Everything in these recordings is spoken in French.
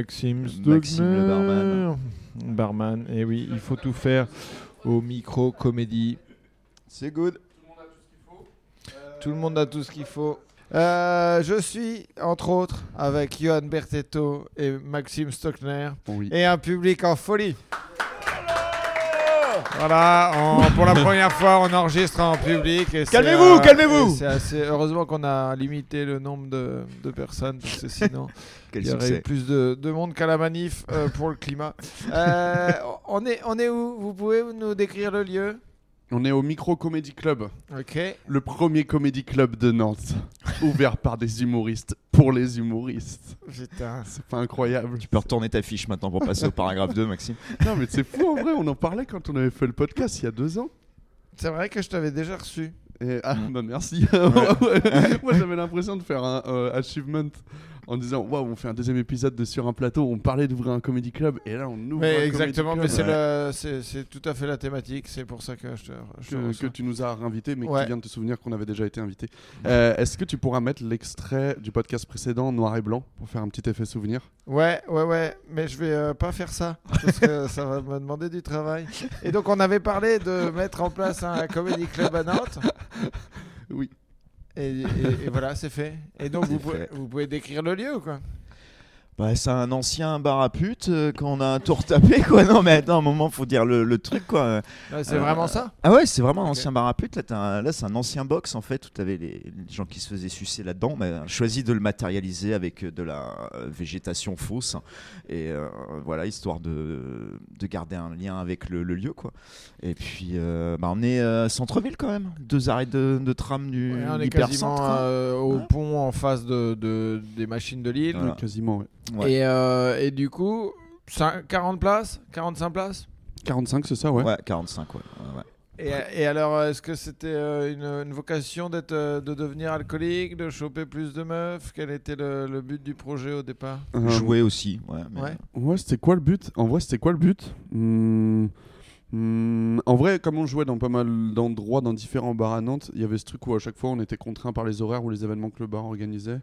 Maxime Maxime le barman. Barman, et oui, il faut tout faire au micro comédie. C'est good. Tout le monde a tout ce qu'il faut. Euh, je suis, entre autres, avec Johan Bertetto et Maxime Stockner, Oui. et un public en folie. Voilà, on- pour la première fois, on enregistre en public. et c'est, Calmez-vous, calmez-vous. et C'est assez heureusement qu'on a limité le nombre de, de personnes, parce que sinon, Quel il y aurait eu succès. plus de, de monde qu'à la manif euh, pour le climat. Euh, on, est, on est où? Vous pouvez nous décrire le lieu? On est au Micro Comedy Club, Ok. le premier comédie club de Nantes, ouvert par des humoristes pour les humoristes. Putain. C'est pas incroyable. Tu peux retourner ta fiche maintenant pour passer au paragraphe 2, Maxime. Non mais c'est fou en vrai, on en parlait quand on avait fait le podcast il y a deux ans. C'est vrai que je t'avais déjà reçu. Et, ah bah merci. Moi j'avais l'impression de faire un euh, achievement en disant waouh on fait un deuxième épisode de sur un plateau, on parlait d'ouvrir un comédie club et là on ouvre un Mais comedy exactement, club. mais c'est Ouais. tout à fait la thématique. C'est pour ça que je te, je que, que tu nous as réinvité, mais Ouais. qui vient de te souvenir qu'on avait déjà été invité. Euh, Est-ce que tu pourras mettre l'extrait du podcast précédent noir et blanc pour faire un petit effet souvenir? Ouais, ouais, ouais, mais je vais euh, pas faire ça parce que ça va me demander du travail. Et donc on avait parlé de mettre en place un comedy club à Nantes. Oui. Et, et- et voilà, c'est fait. Et donc vous pouvez, vous pouvez décrire le lieu ou quoi Bah, c'est un ancien bar à pute euh, qu'on a un tour tapé, quoi. Non, mais attends, un moment, faut dire le, le truc, quoi. Ouais, C'est Euh, vraiment ça Ah ouais, c'est vraiment un ancien bar à pute. Là, un- là c'est un ancien box, en fait, où t'avais les, les gens qui se faisaient sucer là-dedans. Mais on a choisi de le matérialiser avec euh, de la euh, végétation fausse. Et euh, voilà, histoire de, de garder un lien avec le, le lieu, quoi. Et puis, euh, bah, on est euh, centre-ville, quand même. Deux arrêts de, de tram du Ouais, On est quasiment euh, au Ouais. pont en face de, de- des machines de Lille. Voilà. Quasiment, ouais. Ouais. Et, euh, et du coup, cin- 40 places 45 places? 45, c'est ça, ouais. Ouais, 45, ouais. ouais, ouais. Et, et alors, est-ce que c'était euh, une, une vocation d'être, euh, de devenir alcoolique, de choper plus de meufs? Quel était le, le but du projet au départ? Euh, Jouer aussi, ouais. mais- Ouais. Ouais, c'était quoi le but? En vrai, c'était quoi le but? Hmm, hmm, En vrai, comme on jouait dans pas mal d'endroits, dans différents bars à Nantes, il y avait ce truc où à chaque fois on était contraint par les horaires ou les événements que le bar organisait.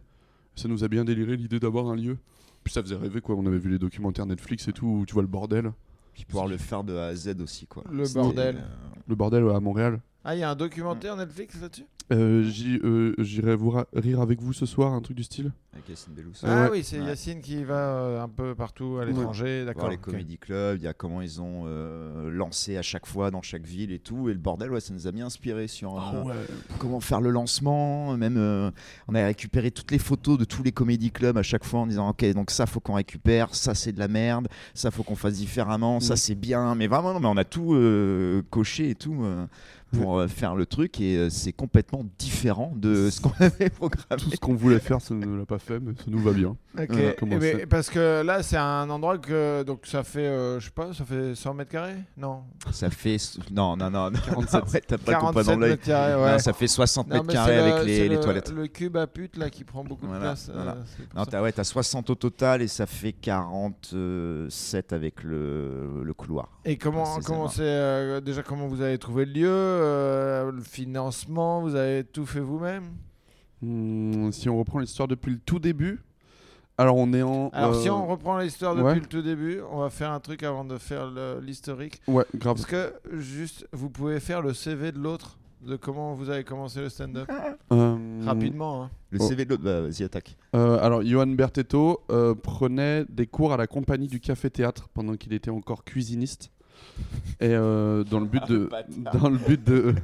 Ça nous a bien déliré l'idée d'avoir un lieu. Puis ça faisait rêver quoi. On avait vu les documentaires Netflix et tout où tu vois le bordel. Puis pouvoir le faire de A à Z aussi, quoi. Le C'était, bordel. euh, Le bordel ouais, à Montréal. Ah, il y a un documentaire Netflix là-dessus? Euh, euh, J'irai vous rire avec vous ce soir, un truc du style? avec Yacine Bellous. Ah ouais. oui, c'est Ouais. Yacine qui va euh, un peu partout à l'étranger, d'accord. Voir les ok. comédie clubs, il y a comment ils ont euh, lancé à chaque fois dans chaque ville et tout. Et le bordel, ouais, ça nous a bien inspiré sur euh, ouais. comment faire le lancement. Même, euh, on a récupéré toutes les photos de tous les comédie clubs à chaque fois en disant Ok, donc ça, faut qu'on récupère, ça, c'est de la merde, ça, faut qu'on fasse différemment, ça, Mm. c'est bien. Mais vraiment, non, mais on a tout euh, coché et tout. Pour euh, faire le truc et euh, c'est complètement différent de ce qu'on avait programmé. Tout ce qu'on voulait faire, ça ne l'a pas fait, mais ça nous va bien. Ok, Voilà, comment Eh ben, parce que là c'est un endroit que donc ça fait euh, je sais pas ça fait 100 mètres carrés? Non Ça fait. Non, non, non. 47. Ouais, T'as pas le compas 47 dans l'œil. mètres carrés Non, ça fait 60 Non, mètres mais carrés avec le- les, c'est les le- toilettes. Le cube à pute là qui prend beaucoup de place. voilà. Non, t'as ouais, t'as 60 au total et ça fait 47 avec le, le couloir. Et comment comment c'est euh, déjà comment vous avez trouvé le lieu, euh, le financement, vous avez tout fait vous-même? Hmm, si on reprend l'histoire depuis le tout début, alors on est en. Alors si euh, on reprend l'histoire depuis ouais. le tout début, on va faire un truc avant de faire l'historique. Ouais, grave. Parce que juste vous pouvez faire le CV de l'autre de comment vous avez commencé le stand-up Euh, rapidement. hein. Le. CV de l'autre, bah, vas-y, attaque. euh, alors, Johan Bertetto euh, prenait des cours à la compagnie du Café Théâtre pendant qu'il était encore cuisiniste. Et euh, dans le but de, dans le but de,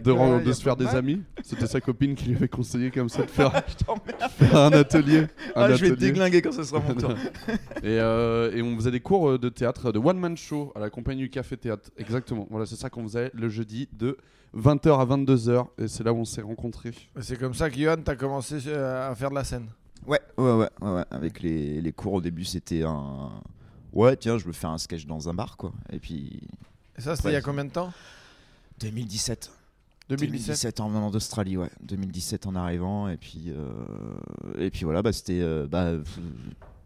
de, se faire des amis, c'était sa copine qui lui avait conseillé comme ça de faire, faire un atelier. un Ah, je vais te atelier. déglinguer quand ce sera mon tour. Et, euh, et on faisait des cours euh, de théâtre, de one-man show à la compagnie du Café Théâtre. Exactement. Voilà, c'est ça qu'on faisait le jeudi de 20h à 22h. Et c'est là où on s'est rencontrés. C'est comme ça que Johan t'as commencé à faire de la scène. Ouais, ouais, ouais, ouais, ouais. Avec les, les cours au début, c'était un. Ouais, tiens, je veux faire un sketch dans un bar, quoi. Et puis. Et ça c'était il y a combien de temps? 2017. 2017. 2017 en venant d'Australie, ouais. 2017 en arrivant. Et puis, euh, et puis voilà, bah, c'était euh, bah,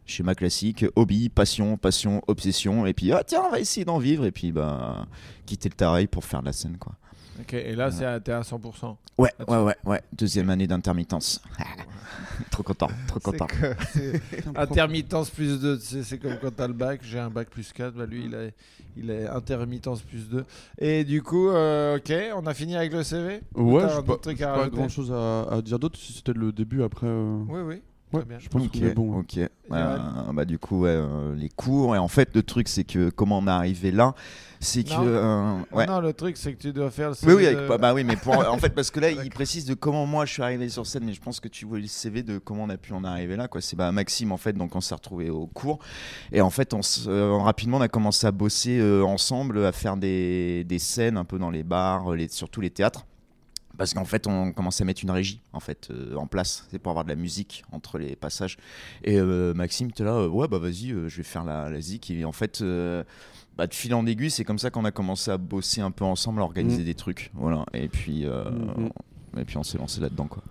schéma classique hobby, passion, passion, obsession. Et puis, ah, tiens, on va essayer d'en vivre. Et puis, bah, quitter le taré pour faire de la scène, quoi. Ok, et là, c'est à- t'es à 100%. Ouais, Ah, ouais, ouais, ouais. Deuxième année d'intermittence. trop content, trop C'est content. que- c'est intermittence plus 2, c'est c'est comme quand t'as le bac, j'ai un bac plus 4, bah lui il a, il a intermittence plus 2. Et du coup, euh, ok, on a fini avec le CV Ouais, T'as j'ai un pas, j'ai pas rajouter? grand chose à, à dire d'autre si c'était le début après. euh, Oui, oui. Ouais, bien. je pense Ok, qu'on est bon. ok. Euh, bah du coup, ouais, euh, les cours. Et en fait, le truc, c'est que comment on est arrivé là, c'est que Non. euh, ouais. Non, le truc c'est que tu dois faire le Oui, CV oui, avec- de- bah, bah oui, mais pour, en fait, parce que là, il précise de comment moi je suis arrivé sur scène, mais je pense que tu vois le CV de comment on a pu en arriver là, quoi. C'est bah, Maxime, en fait, donc on s'est retrouvé au cours, et en fait, on s- euh, rapidement, on a commencé à bosser euh, ensemble, à faire des, des scènes un peu dans les bars, les, surtout les théâtres. Parce qu'en fait, on commençait à mettre une régie en fait euh, en place, c'est pour avoir de la musique entre les passages. Et euh, Maxime, tu là, euh, ouais, bah vas-y, je vais faire la, la zik. Et en fait, bah, de fil en aiguille, c'est comme ça qu'on a commencé à bosser un peu ensemble, à organiser Mm. des trucs. Voilà. Et puis, euh, Mhm. et puis on s'est lancé là-dedans, quoi.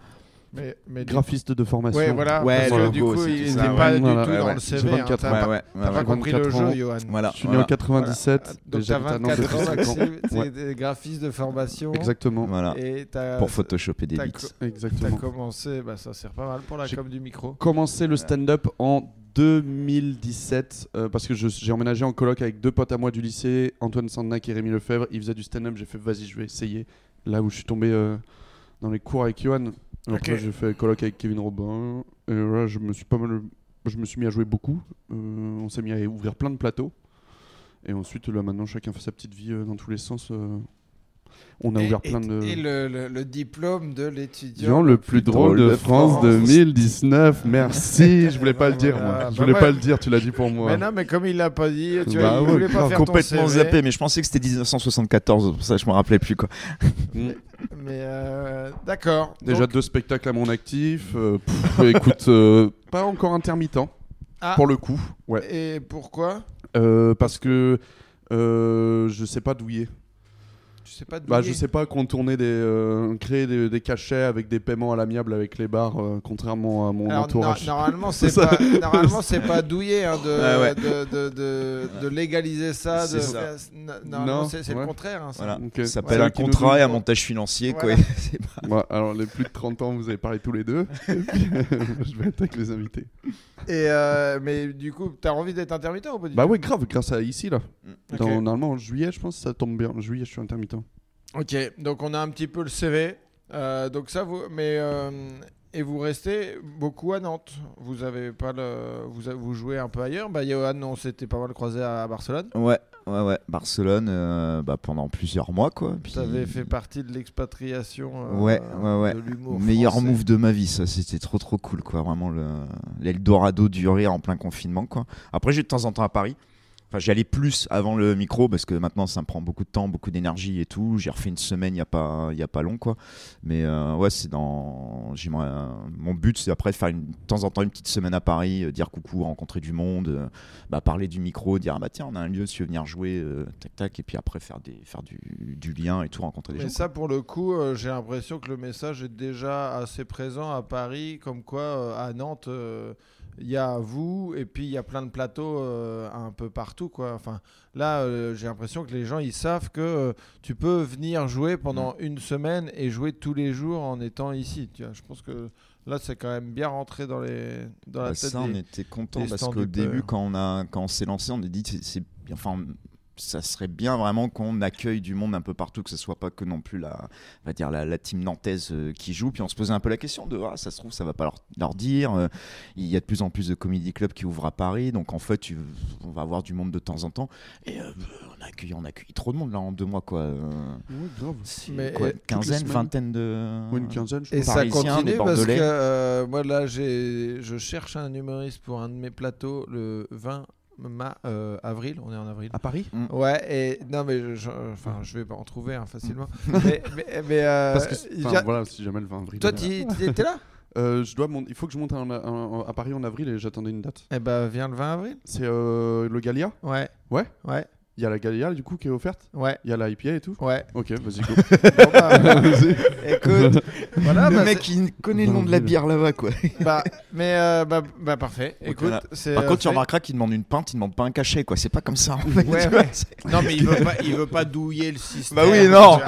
Mais, Graphiste de formation. Ouais, voilà. Ouais, parce que le du coup, il ça. pas Ouais, du voilà, tout ouais, dans ouais. le J'ai CV. hein, 24 T'as ans. pas, t'as pas ouais. compris le 24 jeu, ans. Johan. Voilà. Je suis né voilà. en 97. Donc et t'as j'habite à Nantes 24 ans, Ouais. des graphistes de formation. Exactement. Voilà. Et Pour photoshopper des bits. co- T'as Exactement. commencé, bah ça sert pas mal pour la com du micro. commencé le stand-up en 2017 euh, parce que je- j'ai emménagé en coloc avec deux potes à moi du lycée, Antoine Sandenac et Rémi Lefebvre. Ils faisaient du stand-up. J'ai fait vas-y, je vais essayer. Là où je suis tombé euh, dans les cours avec Johan. Après, j'ai fait coloc avec Kevin Robin. Et là, je me suis pas mal. Je me suis mis à jouer beaucoup. Euh, on s'est mis à ouvrir plein de plateaux. Et ensuite, là, maintenant, chacun fait sa petite vie euh, dans tous les sens. euh. On a Et- ouvert et- plein de. Et le, le- le diplôme de l'étudiant le plus drôle de France 2019. Merci. Je voulais pas le dire, moi. Je voulais pas le dire, tu l'as dit pour moi. Mais non, mais comme il l'a pas dit, tu Bah vois, il ouais, pas faire ton Complètement CV, zappé, mais je pensais que c'était 1974, pour ça je me rappelais plus, quoi. Mais euh, d'accord. Déjà Donc- deux spectacles à mon actif. euh, pff, écoute, euh, pas encore intermittent Ah, pour le coup. Ouais. Et pourquoi? Euh, parce que euh, je sais pas douiller. Tu sais pas. Bah, je sais pas contourner des, euh, créer des, des cachets avec des paiements à l'amiable avec les bars, euh, contrairement à mon Alors, entourage. no- normalement, c'est pas, normalement, c'est pas douillé hein, de, Ouais, ouais. De, de, de, de légaliser ça. C'est Normalement, Non, c'est ouais. le contraire. hein, ça. Voilà. Ok. Ça Ouais. s'appelle un contrat et un montage financier, Voilà. quoi. Pas- alors les plus de 30 ans, vous avez parlé tous les deux. Je vais être avec les invités. Et euh, mais du coup, t'as envie d'être intermittent ou pas du Bah tout ouais, grave, grâce à ici là. Ok. Dans, normalement en juillet, je pense que ça tombe bien. En juillet, je suis intermittent. Ok, donc on a un petit peu le CV. Euh, donc ça, vous, mais euh, et vous restez beaucoup à Nantes. Vous avez pas le, vous, a- vous jouez un peu ailleurs. Bah Johan, on s'était pas mal croisé à Barcelone. Ouais, ouais, ouais. Barcelone, euh, bah, pendant plusieurs mois, quoi. Puis- Ça avait fait partie de l'expatriation. euh, Ouais, ouais, ouais. De l'humour. Meilleur français. move de ma vie, ça. C'était trop, trop cool, quoi. Vraiment, le- l'Eldorado du rire en plein confinement, quoi. Après, j'ai de temps en temps à Paris. Enfin, j'y allais plus avant le micro parce que maintenant ça me prend beaucoup de temps, beaucoup d'énergie et tout. J'ai refait une semaine il y a pas, y a pas long quoi. Mais euh, ouais, c'est dans. euh, mon but, c'est après de faire une, de temps en temps une petite semaine à Paris, euh, dire coucou, rencontrer du monde, euh, bah, parler du micro, dire ah bah tiens, on a un lieu, si tu veux venir jouer, tac tac, et puis après faire des, faire du, du lien et tout, rencontrer des Mais gens. ça, pour le coup, j'ai l'impression que le message est déjà assez présent à Paris, comme quoi à Nantes, il y a vous et puis il y a plein de plateaux euh, un peu partout, quoi. Enfin, là, euh, j'ai l'impression que les gens ils savent que euh, tu peux venir jouer pendant une semaine et jouer tous les jours en étant ici. Tu vois, je pense que là, c'est quand même bien rentré dans les dans la Bah, tête. ça, on des- était content parce qu'au début, quand on, a, quand on s'est lancé, on a dit c'est- enfin, ça serait bien vraiment qu'on accueille du monde un peu partout, que ce soit pas que non plus la, on va dire la, la team nantaise euh, qui joue. Puis on se posait un peu la question de ah, ça se trouve, ça va pas leur, leur dire. euh, il y a de plus en plus de comédie clubs qui ouvrent à Paris, donc en fait, tu- on va avoir du monde de temps en temps. Et euh, on a accueilli, on a accueilli trop de monde là en deux mois, quoi. Ouais, grave. c'est Mais, quoi, une quinzaine, vingtaine de. Une quinzaine, je Et ça continue des parce que Bordelais. euh, moi là j'ai je cherche un humoriste pour un de mes plateaux le 20 ma- euh, avril, on est en avril. À Paris Ouais, et non, mais je, je- enfin, je vais pas en trouver hein, facilement. mais mais, mais, euh, Parce que, a- voilà, si jamais le 20 avril. toi, tu étais là? Euh, je dois mon- il faut que je monte à Paris en avril et j'attendais une date. Eh ben, viens le 20 avril. C'est euh, le Galia? Ouais. Ouais? Ouais. Il y a la Galia du coup qui est offerte Ouais, Il y a la IPA et tout ouais. Ok, vas-y, go. Bon, bah, Vas-y. Écoute, voilà, le bah, mec il connaît le nom de la bière là-bas quoi. bah, mais euh, bah, bah, parfait. Écoute, Voilà. c'est. Par euh, contre, tu fait. remarqueras qu'il demande une pinte, il demande pas un cachet quoi. C'est pas comme ça. en fait, Ouais, ouais. Non, mais il veut pas, il veut pas douiller le système. Bah oui, non.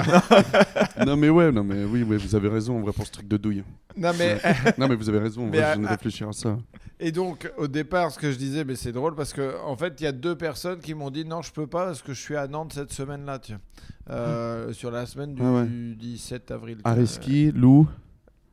non mais ouais, non mais oui, ouais, vous avez raison en vrai pour ce truc de douille. Non, mais. non mais vous avez raison, en Mais vrai, à- je viens de réfléchir à ça. Et donc, au départ, ce que je disais, mais c'est drôle parce que, en fait, il y a deux personnes qui m'ont dit non, je peux pas parce que je suis à Nantes cette semaine-là, tiens. Euh, sur la semaine du Ah ouais. 17 avril. Ariski, Lou,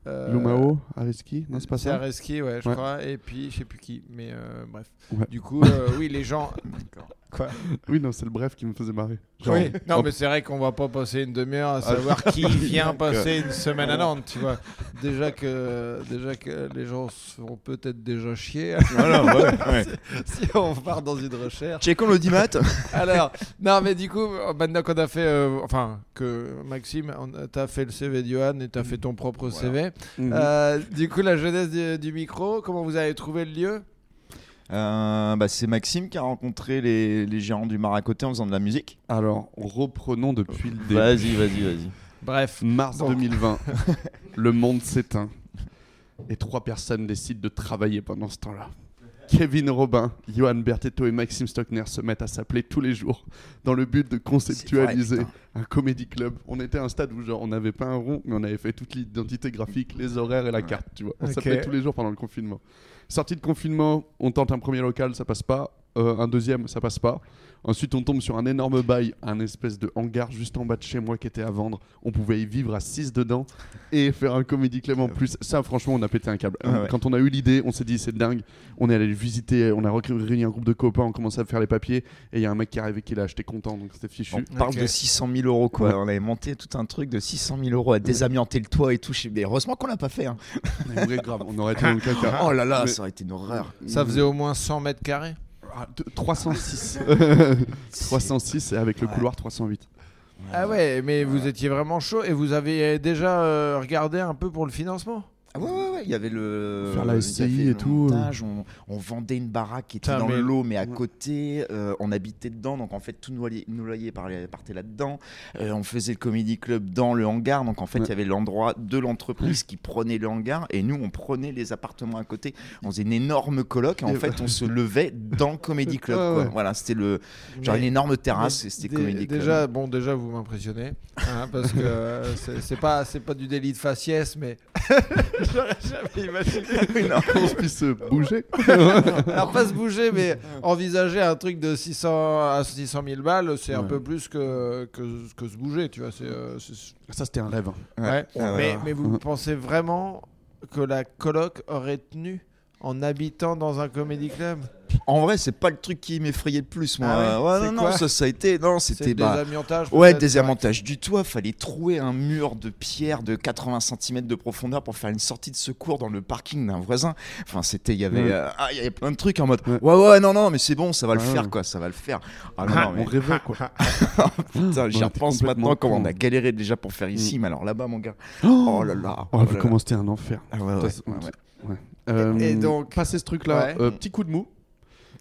Euh, Lumao, Ariski, non c'est pas ça Areski, ouais, je Ouais. crois. Et puis, je sais plus qui. Mais euh, bref. Ouais. Du coup, euh, oui, les gens. Quoi Oui, non, c'est le bref qui me faisait marrer. Genre, Oui, non, hop, mais c'est vrai qu'on va pas passer une demi-heure à Ah, savoir qui vient passer une semaine à. Nantes, tu vois. Déjà que, déjà que les gens sont peut-être déjà chiés Voilà, ouais, ouais. si on part dans une recherche. Checkons l'audimat. Alors, non, mais du coup, maintenant qu'on a fait, euh, enfin, que Maxime, t'as fait le CV de Johan et t'as fait ton propre CV. mhm. Euh, du coup, la jeunesse du, du micro, comment vous avez trouvé le lieu? Euh, bah, c'est Maxime qui a rencontré les, les gérants du Mar à côté en faisant de la musique. Alors, reprenons depuis le début. Vas-y, vas-y, vas-y. Bref. Mars Donc. 2020, le monde s'éteint et trois personnes décident de travailler pendant ce temps-là. Kevin Robin, Johan Bertetto et Maxime Stockner se mettent à s'appeler tous les jours dans le but de conceptualiser vrai, un comédie club. On était à un stade où genre on n'avait pas un rond, mais on avait fait toute l'identité graphique, les horaires et la carte, tu vois. On s'appelait tous les jours pendant le confinement. Sortie de confinement, on tente un premier local, ça passe pas. Euh, un deuxième, ça passe pas. Ensuite, on tombe sur un énorme bail, un espèce de hangar juste en bas de chez moi qui était à vendre. On pouvait y vivre à 6 dedans et faire un comédie club en plus. Ça, franchement, on a pété un câble. Ouais, ouais. Quand on a eu l'idée, on s'est dit c'est dingue. On est allé le visiter, on a réuni un groupe de copains, on commençait à faire les papiers et il y a un mec qui est arrivé qui l'a acheté content, donc c'était fichu. On parle de 600 000 euros quoi. Ouais. On avait monté tout un truc de 600 000 euros à désamianter le toit et tout. Mais heureusement qu'on l'a pas fait. hein. Mais vrai, grave, on aurait été dans le caca. Oh là là, Mais- ça aurait été une horreur. Ça faisait au moins 100 mètres carrés Ah, 306. 306 et avec le couloir 308. Ah ouais, mais vous étiez vraiment chaud et vous avez déjà euh, regardé un peu pour le financement? Ah ouais, ouais, ouais, il y avait le. Faire la il y SCI avait et le tout. montage, On, on vendait une baraque qui était dans mais- le lot, mais à Ouais. côté. euh, on habitait dedans, donc en fait, tout nos loyers, nos loyers par- partaient là-dedans. Euh, on faisait le comedy club dans le hangar, donc en fait, il Ouais. y avait l'endroit de l'entreprise qui prenait le hangar, et nous, on prenait les appartements à côté. On faisait une énorme coloc, et en Et fait, on se levait dans le comedy club. Ouais, quoi. ouais. Voilà, c'était le. Genre Mais- une énorme terrasse, et c'était comedy club. Déjà, bon, déjà, vous m'impressionnez. hein, parce que euh, c'est c'est pas, c'est pas du délit de faciès, mais. J'aurais jamais imaginé. Oui, non. Qu'on se puisse bouger. Alors, pas se bouger, mais envisager un truc de 600 à 600 000 balles, c'est un peu plus que, que, que se bouger, tu vois. c'est, euh, c'est- Ça, c'était un rêve. Ouais. Ah ouais. mais, mais vous pensez vraiment que la coloc aurait tenu en habitant dans un comédie club En vrai, c'est pas le truc qui m'effrayait le plus, moi. Ah ouais ouais, non, non, ça, ça a été. Non, c'était. des bah, amiantages Ouais, peut-être, désavantage du toit. Fallait trouer un mur de pierre de 80 cm de profondeur pour faire une sortie de secours dans le parking d'un voisin. Enfin, c'était, il y avait, Ouais. euh, ah, il y avait plein de trucs en mode. Ouais. Ouais, ouais, non, non, mais c'est bon, ça va le faire, quoi, ça va le faire. Ah non, Ah, non, mais On rêvait, quoi. putain, j'y repense maintenant comment on a galéré déjà pour faire ici, mais alors là-bas, mon gars. Oh là là. Oh, oh vu là comment c'était un enfer. là. Ah ouais, ouais, Ouais, ouais. Euh, Et donc- passer ce truc-là, Ouais. euh, petit coup de mou.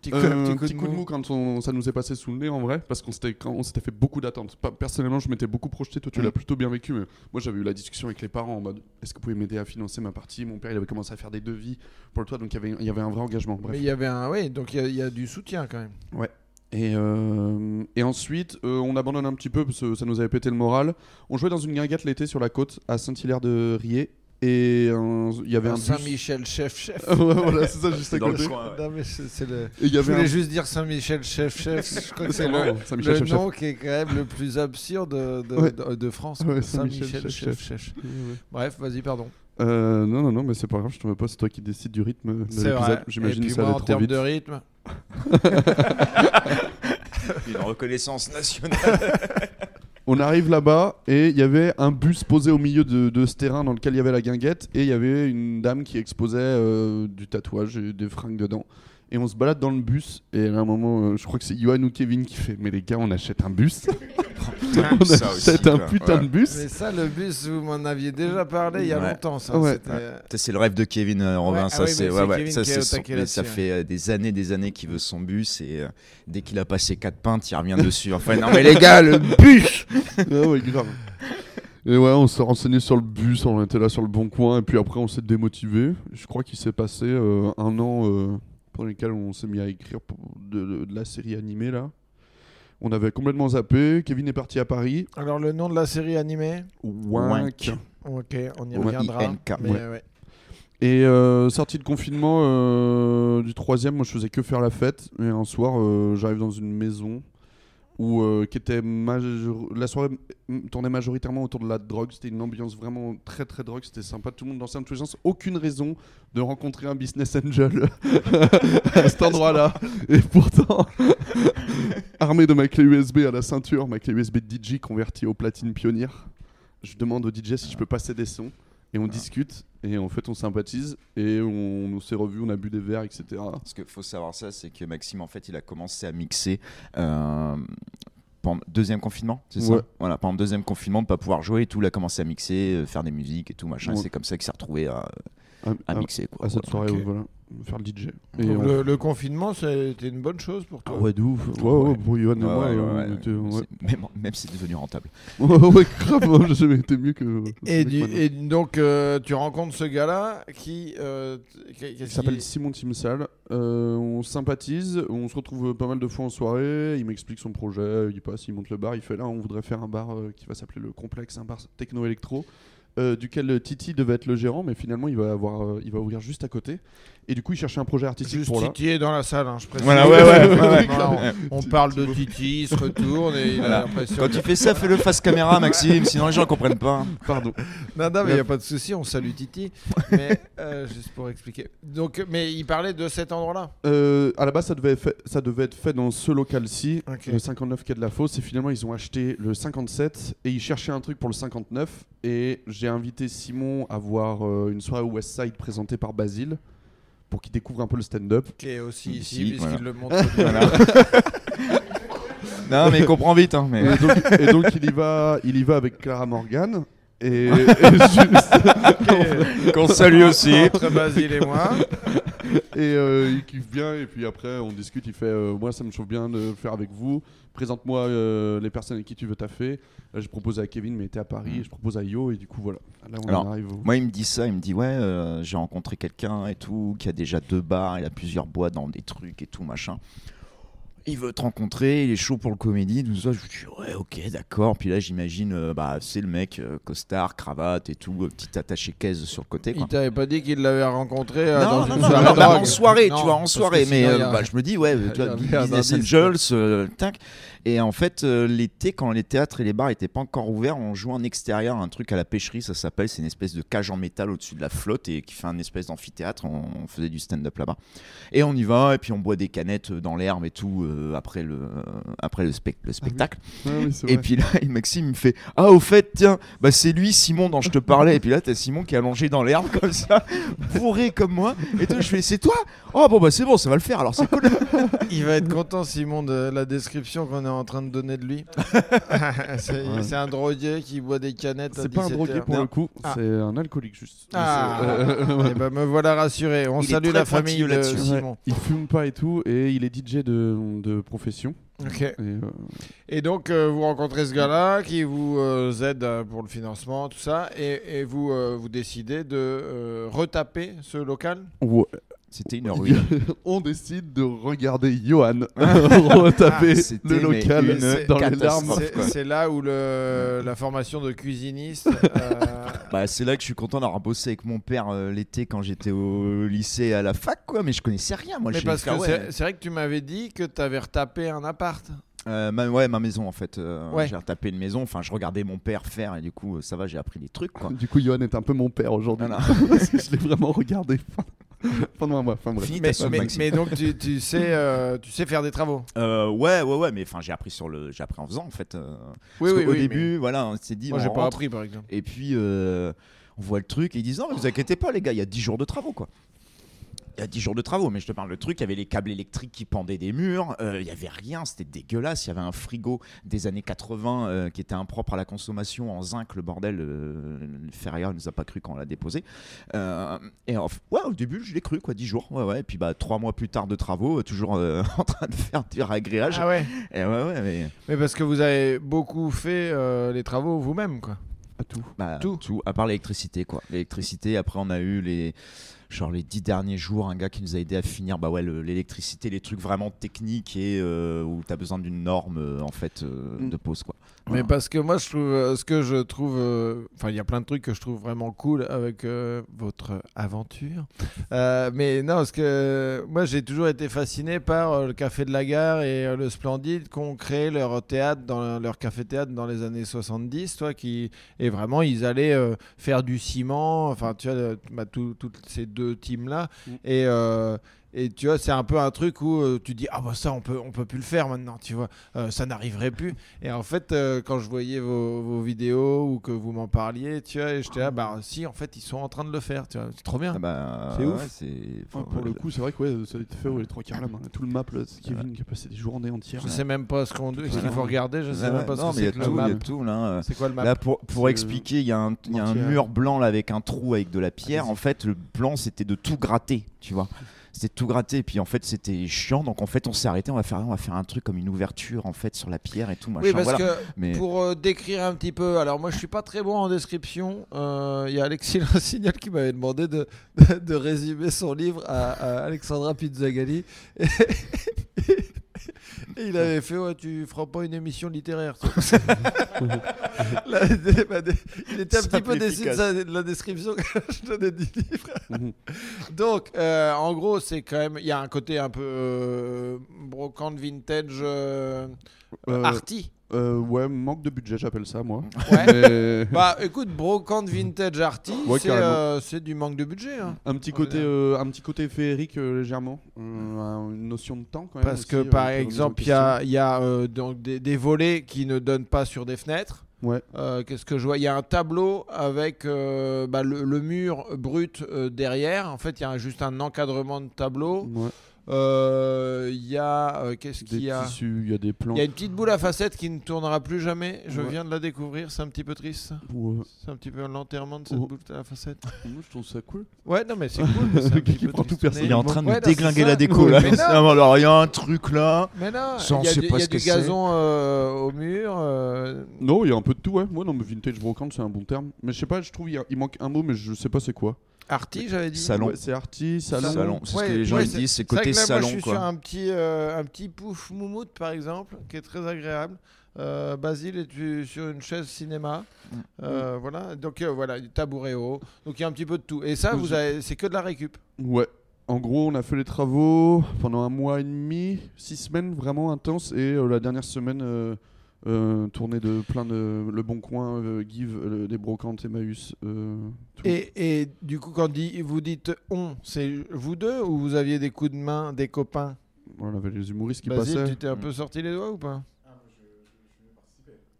Petit coup, Euh, petit coup de mou. quand on- ça nous est passé sous le nez en vrai, parce qu'on s'était quand on s'était fait beaucoup d'attentes. Personnellement, je m'étais beaucoup projeté. Toi, tu Mm. l'as plutôt bien vécu. Mais moi, j'avais eu la discussion avec les parents en mode est-ce que vous pouvez m'aider à financer ma partie? Mon père, il avait commencé à faire des devis pour le toit, donc il y avait, il y avait un vrai engagement. Bref. Mais il y avait un. Oui, donc il y a- il y, a du soutien quand même. Et, euh, et ensuite, euh, on abandonne un petit peu parce que ça nous avait pété le moral. On jouait dans une guinguette l'été sur la côte à Saint-Hilaire-de-Riez. Et il y avait Un bus. Saint-Michel chef chef. Ouais, voilà, c'est ça, juste à Dans le côté. coin, ouais. Non mais c'est c'est le. Et il y Je avait voulais un. juste dire Saint-Michel chef chef. Je crois que c'est C'est le, marrant, Saint-Michel le chef, chef. nom qui est quand même le plus absurde de, de, Ouais. de- de France. Ouais, Saint-Michel Saint-Michel chef chef, chef. Ouais, ouais. Bref, vas-y, pardon. Euh, non, non, non, mais c'est pas grave, je te veux pas, c'est toi qui décides du rythme de C'est vrai. l'épisode. Et J'imagine puis que ça moi, allait en trop termes vite. de rythme. Une reconnaissance nationale. On arrive là-bas et il y avait un bus posé au milieu de, ce terrain dans lequel il y avait la guinguette et il y avait une dame qui exposait euh, du tatouage et des fringues dedans. Et on se balade dans le bus et à un moment, euh, je crois que c'est Johan ou Kevin qui fait Mais les gars, on achète un bus On Ça a aussi, peut-être un quoi. putain Ouais. de bus. Mais ça, le bus, vous m'en aviez déjà parlé il y a Ouais. longtemps. Ça, Ouais. C'est le rêve de Kevin euh, Robin, Ouais, ça ah oui, c'est ça son- fait euh, des années des années qu'il veut son bus et euh, dès qu'il a passé quatre pintes, il revient dessus. Enfin non mais les gars, le bus. Ah ouais, grave. Et ouais, on s'est renseigné sur le bus, on était là sur le bon coin, et puis après on s'est démotivé. Je crois qu'il s'est passé euh, un an euh, pendant lequel on s'est mis à écrire pour- de, de- de la série animée là. On avait complètement zappé. Kevin est parti à Paris. Alors, le nom de la série animée Wank. Ok, on y reviendra. Mais, ouais. ouais. Et euh, sortie de confinement euh, du troisième, moi je faisais que faire la fête. Et un soir, euh, j'arrive dans une maison où euh, qui était la soirée tournait majoritairement autour de la drogue. C'était une ambiance vraiment très très drogue. C'était sympa. Tout le monde dansait dans tous les sens. Aucune raison de rencontrer un business angel à cet endroit-là. Et pourtant, armé de ma clé USB à la ceinture, ma clé USB DJ convertie au platine pionnière, je demande au DJ si je peux passer des sons. Et on discute, et en fait on sympathise, et on, on s'est revus, on a bu des verres, etc. Parce qu'il faut savoir ça, c'est que Maxime en fait, il a commencé à mixer euh, pendant deuxième confinement, c'est ça? Voilà, pendant le deuxième confinement, de pas pouvoir jouer et tout, il a commencé à mixer, euh, faire des musiques et tout machin. Ouais. C'est comme ça qu'il s'est retrouvé à, À, à à- mixer quoi. à cette soirée, ok. voilà, faire le DJ. Et Donc, on- le, le confinement, c'était une bonne chose pour Ah toi. ouais, de ouf. Ouais, ouais, Ouais. pour Yohan et Ouais, moi, ouais, ouais, on ouais. était- ouais. C'est- Même, même si c'est devenu rentable. Ouais, grave, jamais été mieux que. Et, du- donc, euh, tu rencontres ce gars-là qui. euh, s'appelle Simon Timsal. Euh, on sympathise, on se retrouve pas mal de fois en soirée. Il m'explique son projet, il passe, il monte le bar. Il fait là, on voudrait faire un bar euh, qui va s'appeler le Complexe, un bar techno-électro. euh, duquel Titi devait être le gérant, mais finalement il va, avoir, euh, il va ouvrir juste à côté. Et du coup, il cherchait un projet artistique Juste pour là. Titi est dans la salle, hein, je précise. Voilà, ouais, ouais, ouais, ouais. Voilà, on, on parle de Titi, il se retourne et il a l'impression. Quand tu fais ça, fais-le face caméra, Maxime, sinon les gens comprennent pas. Pardon. Non, non, mais il n'y a pas de souci, on salue Titi. mais euh, juste pour expliquer. Donc, mais il parlait de cet endroit-là. Euh, à la base, ça devait, être fait, ça devait être fait dans ce local-ci, le 59 quai de la Fosse. Et finalement, ils ont acheté le 57 et ils cherchaient un truc pour le 59. Et j'ai invité Simon à voir euh, une soirée West Side présentée par Basile pour qu'il découvre un peu le stand-up. Qui est aussi Ici, ici, puisqu'il voilà. le montre. Voilà. non, mais il comprend vite. Hein, mais... Et donc, et donc, il, y va, il y va avec Clara Morgan. Et, et juste- Qu'on salue aussi. Entre Basile et moi. Et euh, il kiffe bien, et puis après on discute, il fait euh, Moi ça me chauffe bien de le faire avec vous, présente-moi euh, les personnes avec qui tu veux taffer. Là je propose à Kevin, mais il était à Paris, Mm. et je propose à Yo, et du coup voilà. Là on Alors, en arrive au. Moi, il me dit ça, il me dit ouais, euh, j'ai rencontré quelqu'un et tout, qui a déjà deux bars, il a plusieurs boîtes dans des trucs et tout machin. Il veut te rencontrer, il est chaud pour le comédie, tout ça. Je lui dis ouais, ok, d'accord. Puis là, j'imagine, euh, bah, c'est le mec, euh, costard, cravate et tout, euh, petit attaché caisse sur le côté. Quoi. Il t'avait pas dit qu'il l'avait rencontré non, dans non, une non, soirée non, bah, drogue. en soirée, tu vois, en soirée. Mais sinon, euh, a- bah, je me dis, ouais, tu vois, Business Angels, tac. Et en fait, euh, l'été, quand les théâtres et les bars n'étaient pas encore ouverts, on jouait en extérieur, un truc à la pêcherie, ça s'appelle. C'est une espèce de cage en métal au-dessus de la flotte et qui fait un espèce d'amphithéâtre. On, on faisait du stand-up là-bas. Et on y va, et puis on boit des canettes dans l'herbe et tout euh, après, le, après le, spec- le spectacle. Ah oui, c'est Et puis là, et Maxime me fait Ah, au fait, tiens, bah c'est lui, Simon, dont je te parlais. Et puis là, t'as Simon qui est allongé dans l'herbe comme ça, bourré comme moi. Et toi, je fais C'est toi? Oh, bon, bah c'est bon, ça va le faire. Alors c'est cool. Il va être content, Simon, de la description qu'on est en train de donner de lui. c'est Ouais. un droguier qui boit des canettes. à C'est pas un 17 drogué pour Non. le coup, Ah. c'est un alcoolique juste. Ah, euh, Eh ben, me voilà rassuré. On Il salue la famille de là-dessus. Simon. Il fume pas et tout, et il est DJ de, de profession. Ok. Et, euh, Et donc, euh, vous rencontrez ce gars-là qui vous euh, aide pour le financement, tout ça, et, et vous, euh, vous décidez de euh, retaper ce local? Ouais. C'était une ruine. on décide de regarder Johan retaper Ah, le local une dans les larmes. C'est- là où le, la formation de cuisiniste. euh, Bah, c'est là que je suis content d'avoir bossé avec mon père euh, l'été quand j'étais au lycée à la fac, quoi. Mais je connaissais rien, moi. mais parce que ouais. c'est c'est vrai que tu m'avais dit que tu avais retapé un appart. Euh, ma, ouais, ma maison en fait. Euh, Ouais. J'ai retapé une maison. Enfin, je regardais mon père faire et du coup, ça va, j'ai appris des trucs, quoi. Du coup, Johan est un peu mon père aujourd'hui. Voilà. Parce que je l'ai vraiment regardé pendant un mois. Enfin bref. Fini Mais, ta somme, mais- Maxime. mais donc, tu, tu sais, euh, tu sais faire des travaux. Euh, ouais, ouais, ouais, mais enfin, j'ai appris sur le, j'ai appris en faisant en fait. euh, Oui, parce oui, qu'au oui, début, voilà, on s'est dit, Moi, on j'ai pas rentre, appris, par exemple. et puis euh, on voit le truc et ils disent non, mais vous inquiétez pas, les gars, il y a 10 jours de travaux, quoi. Il y a 10 jours de travaux, mais je te parle le truc, il y avait les câbles électriques qui pendaient des murs, euh, il y avait rien, c'était dégueulasse. Il y avait un frigo des années 80 euh, qui était impropre à la consommation en zinc, le bordel. Euh, Ferrier ne nous a pas cru quand on l'a déposé. Euh, et ouais, au début, je l'ai cru, quoi, 10 jours. Ouais, ouais. Et puis, bah, 3 mois plus tard de travaux, euh, toujours en train de faire du ragréage. Ah ouais. Et ouais, ouais, mais. Mais parce que vous avez beaucoup fait les travaux vous-même, quoi. À tout. Bah, Tout. tout. à part l'électricité quoi. L'électricité, après on a eu les genre les dix derniers jours un gars qui nous a aidé à finir bah ouais le- l'électricité, les trucs vraiment techniques et euh, où tu as besoin d'une norme euh, en fait euh, Mm. de pause quoi. Mais parce que moi, je trouve, euh, ce que je trouve, euh, enfin, il y a plein de trucs que je trouve vraiment cool avec euh, votre aventure. Euh, mais non, parce que moi, j'ai toujours été fasciné par le Café de la Gare et le Splendide qui ont créé leur théâtre, dans leur café-théâtre dans les années 70, toi, qui et vraiment, ils allaient faire du ciment, enfin, tu vois, bah, tout- toutes ces deux teams-là, Mm. et et tu vois, c'est un peu un truc où euh, tu dis ah bah ça on peut on peut plus le faire maintenant, tu vois, Euh, ça n'arriverait plus. Et en fait, euh, quand je voyais vos, vos vidéos ou que vous m'en parliez, tu vois, et j'étais là, bah si, en fait, ils sont en train de le faire, tu vois, c'est trop bien. Ah bah, C'est ouais, ouf. c'est- Ouais, enfin, pour le coup, c'est vrai que ouais, ça a été fait ouais, les trois quarts là, tout le map, là, c'est Kevin qui a passé des journées entières. Je sais même pas ce qu'on ce qu'il faut regarder, je sais Ouais, même pas non, ce que a c'est que tout, le il y a tout là. euh, C'est quoi le map? Là, pour, pour expliquer, il y a un, y a un mur blanc là, avec un trou avec de la pierre. En fait, le plan, c'était de tout gratter, tu vois. C'était tout gratter. Et puis, en fait, c'était chiant. Donc, en fait, on s'est arrêté. On va, faire, on va faire un truc comme une ouverture, en fait, sur la pierre et tout. Machin, Oui, parce voilà. que Mais pour euh, décrire un petit peu, alors moi je suis pas très bon en description. Euh, Il y a Alexis Rossignol qui m'avait demandé de, de, de résumer son livre à, à Alexandra Pizzagalli. Et, et il avait fait ouais, Tu feras pas une émission littéraire. Là, il était- un petit peu déçu de la description que je donnais du livre. Mhm. Donc, euh, en gros, c'est quand même. Il y a un côté un peu euh, brocante vintage euh, Euh, arty. Euh, ouais, manque de budget, j'appelle ça moi. Ouais. Mais- Bah écoute, brocante vintage arty, Ouais, c'est euh, c'est du manque de budget. hein. Un petit côté, euh, un petit côté féerique légèrement, une notion de temps quand même. Parce aussi, que par exemple, il y a, y a donc des, des volets qui ne donnent pas sur des fenêtres. Ouais. Qu'est-ce que je vois? Il y a un tableau avec bah, le, le mur brut derrière. En fait, il y a juste un encadrement de tableau. Ouais. Euh, Il y a euh, qu'est-ce Des qu'il y a tissus, il y a des plans. Il y a une petite boule à facettes qui ne tournera plus jamais. Je Ouais. viens de la découvrir. C'est un petit peu triste. Ouais. C'est un petit peu l'enterrement de cette Oh. boule à facettes. Moi, je trouve ça cool. Ouais, non, mais c'est cool. mais un Qui prend tout il est en train de Ouais, déglinguer ça. la déco là. Mais non. Alors, il y a un truc là. Mais non, il y a du, y a du gazon euh, au mur. euh, Non, il y a un peu de tout, ouais. Moi, non, mais vintage brocante, c'est un bon terme. Mais je sais pas, je trouve il manque un mot, mais je sais pas c'est quoi. Arty, j'avais dit. Salon. Ouais, c'est arty, salon. Salon. C'est ce Ouais, que les gens ouais, ils c'est- disent, c'est côté que là, salon moi, je suis quoi. sur un petit, euh, un petit pouf moumoute, par exemple, qui est très agréable. Euh, Basile est sur une chaise cinéma. Mm. Euh, Voilà. Donc euh, voilà, du tabouret haut. Donc il y a un petit peu de tout. Et ça, vous c'est- avez, c'est que de la récup. Ouais. En gros, on a fait les travaux pendant un mois et demi, six semaines vraiment intenses. Et euh, la dernière semaine, euh, euh, tournée de plein de. Le Bon Coin, euh, Give, euh, des brocantes, Emmaüs. euh, tout. Et, et du coup, quand dit- vous dites on, c'est vous deux ou vous aviez des coups de main, des copains? Voilà, on avait les humoristes qui Basile, passaient. tu t'es un Mm. peu sorti les doigts ou pas?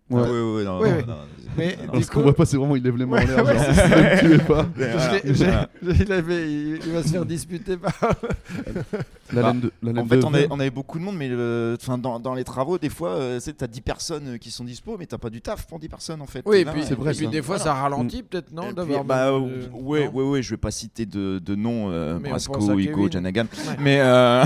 Ouais. ouais, ouais, ouais, non, Oui, non, oui. non, Mais non, ce qu'on voit pas, c'est vraiment il lève les mains Ouais, en l'air. ouais, ne pas. Voilà. il, avait- il- il va se faire disputer par. La Bah, laine de, la laine En fait, de on avait, on avait beaucoup de monde, mais le- dans, dans les travaux, des fois, euh, tu as 10 personnes euh, qui sont dispo, mais t'as pas du taf pour 10 personnes en fait. Oui, et Là, puis, c'est vrai, et puis des fois, Voilà. ça ralentit peut-être, non d'avoir bah, euh, euh, ouais, ouais, ouais, je vais pas citer de, de nom, euh, Brasco, Hugo, Kevin. Janagan. Ouais. Mais, euh,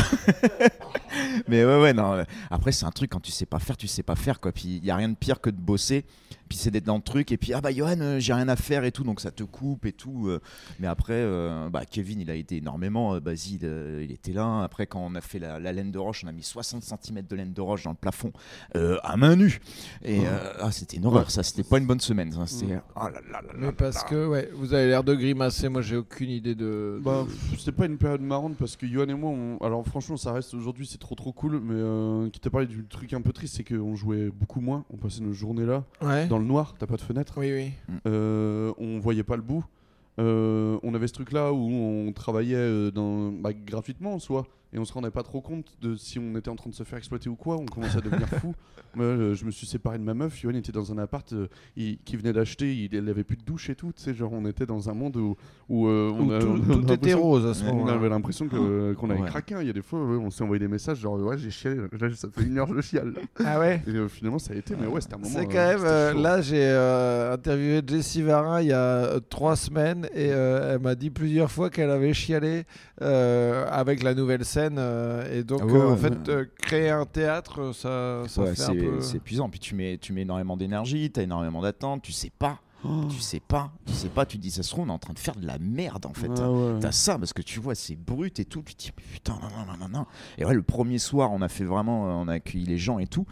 mais ouais, ouais, non. euh, Après, c'est un truc, quand tu sais pas faire, tu sais pas faire, quoi. Puis il y a rien de pire que de bosser, puis c'est d'être dans le truc, et puis, ah bah, Johan, euh, j'ai rien à faire et tout, donc ça te coupe et tout. euh. Mais après, euh, bah, Kevin, il a aidé énormément. euh, Basile, euh, il était là. Après, quand on a fait la, la laine de roche, on a mis 60 cm de laine de roche dans le plafond euh, à main nue. Et euh, ah, c'était une horreur, ça. C'était pas une bonne semaine. ça. C'était. oh là là là là Mais parce là. que, ouais, vous avez l'air de grimacer. Moi, j'ai aucune idée de. Bah, de- c'était pas une période marrante parce que Johan et moi, on- alors franchement, ça reste aujourd'hui, c'est trop trop cool. Mais euh, qui t'a parlé du truc un peu triste, c'est qu'on jouait beaucoup moins. On passait nos journées là, Ouais. dans le noir, t'as pas de fenêtre. Oui, oui. Euh, on voyait pas le bout. Euh, on avait ce truc là où on travaillait euh, dans, bah, gratuitement en soi. Et on se rendait pas trop compte de si on était en train de se faire exploiter ou quoi. On commençait à devenir fou. Moi, euh, je me suis séparé de ma meuf. Yoann était dans un appart euh, il- qu'il venait d'acheter. Il, il avait plus de douche et tout. Tu sais, genre on était dans un monde où, où, euh, on Où a- tout, on a tout était l'impression- rose à ce On moment-là. avait l'impression que- qu'on avait Ouais. craqué. hein. Il y a des fois, ouais, on s'est envoyé des messages genre ouais j'ai chialé. Là, ça fait une heure je chiale. Ah ouais Et euh, finalement ça a été. Mais ouais c'était un moment. C'est euh, quand même. c'était euh, chaud. là, j'ai euh, interviewé Jessie Varin il y a euh, trois semaines et euh, elle m'a dit plusieurs fois qu'elle avait chialé euh, avec la nouvelle scène. Euh, et donc, Ah ouais, euh, en fait, ouais. euh, créer un théâtre, ça, ça Ouais, fait un c'est peu. c'est épuisant. Puis tu mets, tu mets énormément d'énergie, tu as énormément d'attentes, tu sais pas. Oh. Tu sais pas. Tu sais pas, tu te dis, ça se trouve, on est en train de faire de la merde en fait. Ah ouais. T'as ça parce que tu vois, c'est brut et tout. Tu te dis, mais putain, non, non, non, non, non. Et ouais, le premier soir, on a fait vraiment, on a accueilli les gens et tout.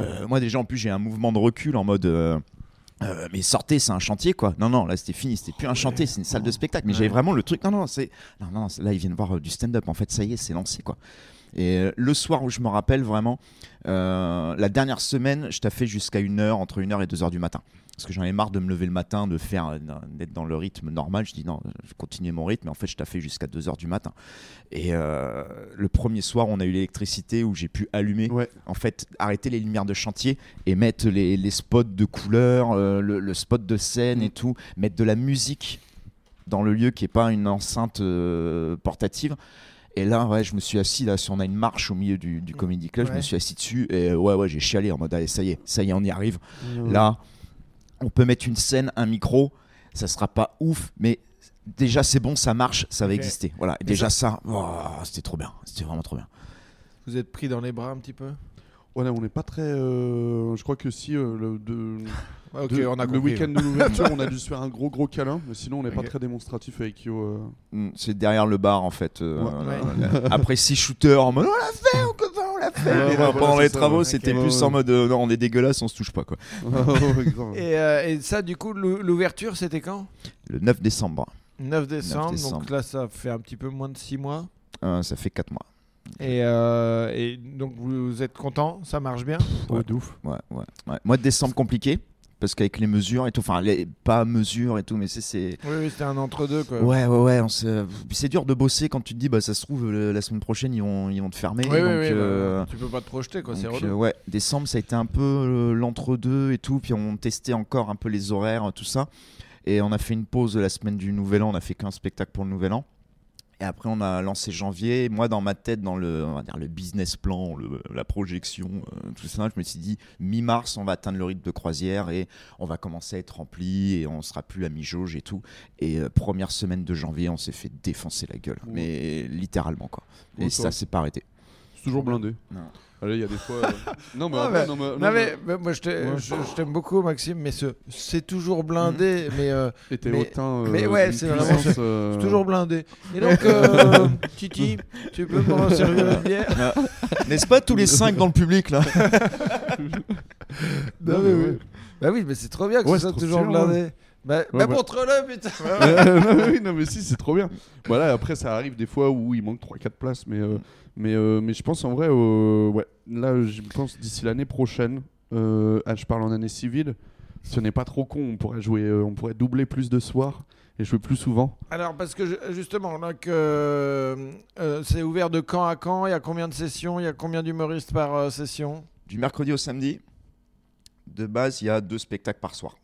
Euh, moi, déjà, en plus, j'ai un mouvement de recul en mode. Euh, mais sortez, c'est un chantier quoi. Non, non, là c'était fini, c'était plus un chantier, c'est une salle de spectacle. Mais j'avais vraiment le truc. Non, non, c'est. Non, non, là ils viennent voir euh, du stand-up. En fait, ça y est, c'est lancé quoi. Et euh, le soir où je me rappelle vraiment, la dernière semaine, je t'ai fait jusqu'à 1h, entre 1h et 2h du matin. Parce que j'en ai marre de me lever le matin, de faire, euh, d'être dans le rythme normal. Je dis non, je continue mon rythme. Mais en fait, je t'ai fait jusqu'à 2h du matin. Et euh, le premier soir, on a eu l'électricité où j'ai pu allumer, Ouais. en fait, arrêter les lumières de chantier et mettre les, les spots de couleurs, euh, le, le spot de scène et tout, mettre de la musique dans le lieu qui est pas une enceinte euh, portative. Et là, ouais, je me suis assis là, si on a une marche au milieu du, du comedy club, je me suis assis dessus et ouais, ouais, j'ai chialé en mode allez, ça y est, ça y est, on y arrive. Ouais. Là, on peut mettre une scène, un micro, ça sera pas ouf, mais déjà c'est bon, ça marche, ça va exister. Voilà, et déjà ça, oh, c'était trop bien, c'était vraiment trop bien. Vous êtes pris dans les bras un petit peu? Ouais, on n'est pas très. euh, je crois que si euh, le, de, Ouais, Ok, de- on a le week-end de l'ouverture, on a dû se faire un gros gros câlin, mais sinon on n'est pas très démonstratif avec Yo. euh. Mm, C'est derrière le bar en fait. euh, Ouais. euh, Après six shooters en mode on l'a fait, on l'a voilà, pendant les ça, travaux, ouais. c'était Ok. plus en mode euh, non, on est dégueulasse, on se touche pas quoi. Et, euh, et ça, du coup, l'ou- l'ouverture, c'était quand? Le 9 décembre, 9 décembre, décembre. donc là, ça fait un petit peu moins de 6 mois. euh, ça fait 4 mois. Et, euh, et donc, vous êtes content? Ça marche bien? Ouais, de ouf. Ouais, ouais, ouais. Mois de décembre compliqué parce qu'avec les mesures et tout, enfin les pas mesures et tout, mais c'est c'est Oui, oui, c'était un entre-deux, quoi. Ouais, ouais, ouais. c'est dur de bosser quand tu te dis, bah ça se trouve, le- la semaine prochaine, ils vont, ils vont te fermer. Oui, oui, donc, oui, bah, euh, tu peux pas te projeter, quoi, c'est euh, ouais, décembre, ça a été un peu euh, l'entre-deux et tout. Puis on testait encore un peu les horaires, tout ça. Et on a fait une pause la semaine du Nouvel An. On a fait qu'un spectacle pour le Nouvel An. Et après, on a lancé janvier. Moi, dans ma tête, dans le, on va dire, le business plan, le- la projection, euh, tout ça, je me suis dit, mi-mars, on va atteindre le rythme de croisière et on va commencer à être rempli et on sera plus à mi-jauge et tout. Et euh, première semaine de janvier, on s'est fait défoncer la gueule. Ouais. Mais littéralement, quoi. Et Ouais, ça ça- s'est pas arrêté. C'est toujours blindé. Non. Allez, il y a des fois. euh, Non, mais Ouais, après, mais- non, mais- Non, non, mais, mais moi, je Ouais. t'aime beaucoup, Maxime, mais ce- c'est toujours blindé, mais euh, Et t'es mais- hautain. euh, mais ouais, c'est vraiment- puissance, c'est euh, toujours blindé. Et donc, euh, Titi, tu peux me servir une bière N'est-ce pas tous les cinq dans le public là? Non, mais oui. Bah oui, mais c'est trop bien que Ouais, ce soit toujours stylé, blindé. Bah, Ouais, bah bah- montre-le, putain. Non, mais oui, non, mais si, c'est trop bien. Voilà, après, ça arrive des fois où il manque 3-4 places, mais, euh, mais, euh, mais je pense en vrai, euh, ouais, là, je pense d'ici l'année prochaine, euh, ah, je parle en année civile, si on n'est pas trop con, on pourrait jouer, euh, on pourrait doubler plus de soirs et jouer plus souvent. Alors, parce que je- justement, donc, euh, euh, c'est ouvert de quand à quand? Il y a combien de sessions? Il y a combien d'humoristes par euh, session? Du mercredi au samedi, de base, il y a deux spectacles par soir.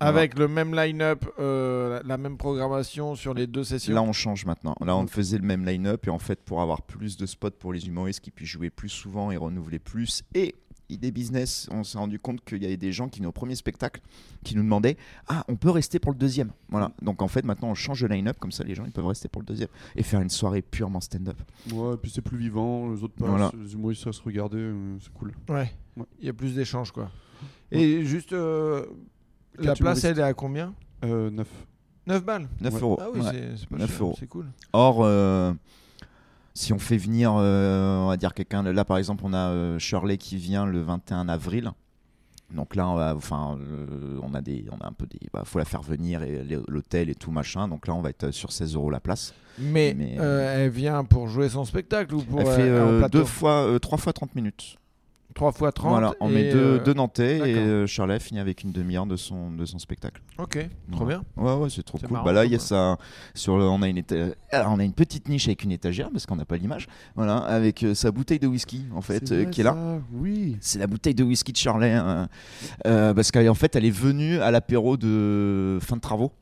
Voilà. Avec le même line-up, euh, la même programmation sur les deux sessions Là, on change maintenant. Là, on faisait le même line-up et en fait, pour avoir plus de spots pour les humoristes qui puissent jouer plus souvent et renouveler plus. Et idée business, on s'est rendu compte qu'il y avait des gens qui, au premier spectacle, qui nous demandaient Ah, on peut rester pour le deuxième. Voilà. Donc en fait, maintenant, on change de line-up comme ça, les gens ils peuvent rester pour le deuxième et faire une soirée purement stand-up. Ouais, et puis c'est plus vivant, les autres passent, Voilà. les humoristes à se regarder, euh, c'est cool. Ouais. Ouais. Il y a plus d'échanges, quoi. Et juste, euh, la place, elle est à combien? Euh, 9. 9 balles 9 Ouais. euros. Ah oui, Ouais. c'est- c'est pas 9 cher, euros. c'est cool. Or, euh, si on fait venir, euh, on va dire quelqu'un, là par exemple, on a euh, Shirley qui vient le 21 avril. Donc là, on va, enfin, euh, on a des, on a un peu des, bah, faut la faire venir et les- l'hôtel et tout machin. Donc là, on va être sur 16 euros la place. Mais, Mais, euh, elle vient pour jouer son spectacle ou pour Elle euh, fait en euh, plateau? deux fois, euh, trois fois 30 minutes. 3 fois 30. Voilà, on met et, deux, euh, deux Nantais et euh, Charlet finit avec une demi-heure de son, de son spectacle. Ok, trop bien. Ouais, ouais, c'est trop cool. marrant, Bah là, il y a ça. Sur le, on, a une éta- alors, on a une petite niche avec une étagère parce qu'on n'a pas l'image. Voilà, avec euh, sa bouteille de whisky en fait, euh, qui est là. ça, Oui. C'est la bouteille de whisky de Charlet. hein. Euh, parce qu'en fait, elle est venue à l'apéro de fin de travaux.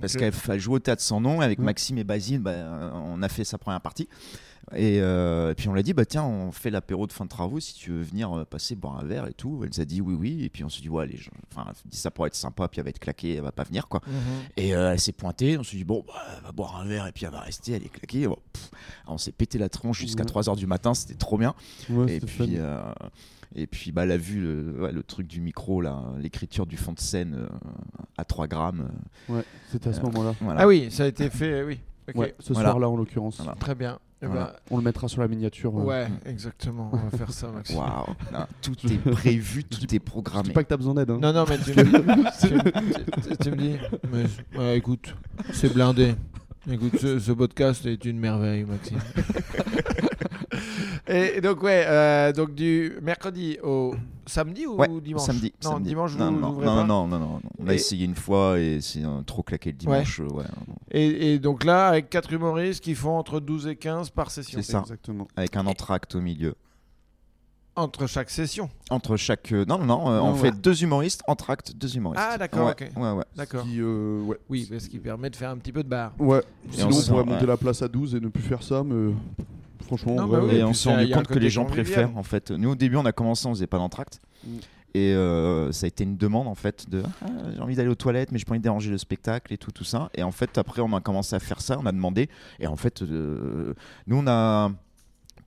Parce Ok. qu'elle elle joue au théâtre sans nom avec. Maxime et Basile, bah, on a fait sa première partie. Et, euh, et puis on l'a dit, bah tiens, on fait l'apéro de fin de travaux si tu veux venir euh, passer boire un verre et tout. Elle nous a dit oui, oui. Et puis on s'est dit, ouais, allez, je- enfin, ça pourrait être sympa, puis elle va être claquée, elle va pas venir quoi. Mhm. Et euh, elle s'est pointée, on s'est dit, bon, bah, elle va boire un verre et puis elle va rester, elle est claquée. Bon. Alors, on s'est pété la tronche jusqu'à Ouais. 3h du matin, c'était trop bien. Ouais, Et puis, euh, et puis bah, elle a vu le, ouais, le truc du micro, là, l'écriture du fond de scène euh, à 3 grammes. euh, Ouais, c'était à ce euh, moment-là. voilà. Ah oui, ça a été fait, oui. Ouais, ce Voilà. soir-là en l'occurrence. Voilà. très bien. Eh Voilà. ben, On le mettra sur la miniature. euh. ouais, exactement. On va faire ça, Maxime. Waouh, tout est prévu, tout est Je programmé. dis pas que t'as besoin d'aide. Hein. Non, non, mais tu me dis, tu, tu- tu me dis mais, ouais, écoute, c'est blindé. Écoute, ce, ce podcast est une merveille, Maxime. et, donc, ouais, euh, donc du mercredi au samedi ou Ouais, dimanche Samedi. Non, samedi. dimanche, non, vous non, non, pas non, non, non, On a Et- essayé une fois et c'est euh, trop claqué le dimanche. euh, ouais. Et, et donc là, avec quatre humoristes qui font entre 12 et 15 par session. C'est ça. Exactement. Avec un entracte au milieu. Entre chaque session. Entre chaque. euh, non, non, non, euh, Non, on ouais. fait deux humoristes, entracte, deux humoristes. Ah, d'accord, Ouais, ok. Ouais, ouais. D'accord. Qui, euh, ouais. Oui, parce qui permet de faire un petit peu de bar. Ouais. Et Sinon, on on, sent- pourrait monter ouais. la place à 12 et ne plus faire ça, mais franchement, Non, bah oui, Et on s'est rendu compte que les gens préfèrent en fait. Nous au début on a commencé, on faisait pas d'entracte. Mm. Et euh, ça a été une demande en fait de Ah, j'ai envie d'aller aux toilettes mais j'ai pas envie de déranger le spectacle et tout tout ça. Et en fait après on a commencé à faire ça, on a demandé. Et en fait euh, nous on a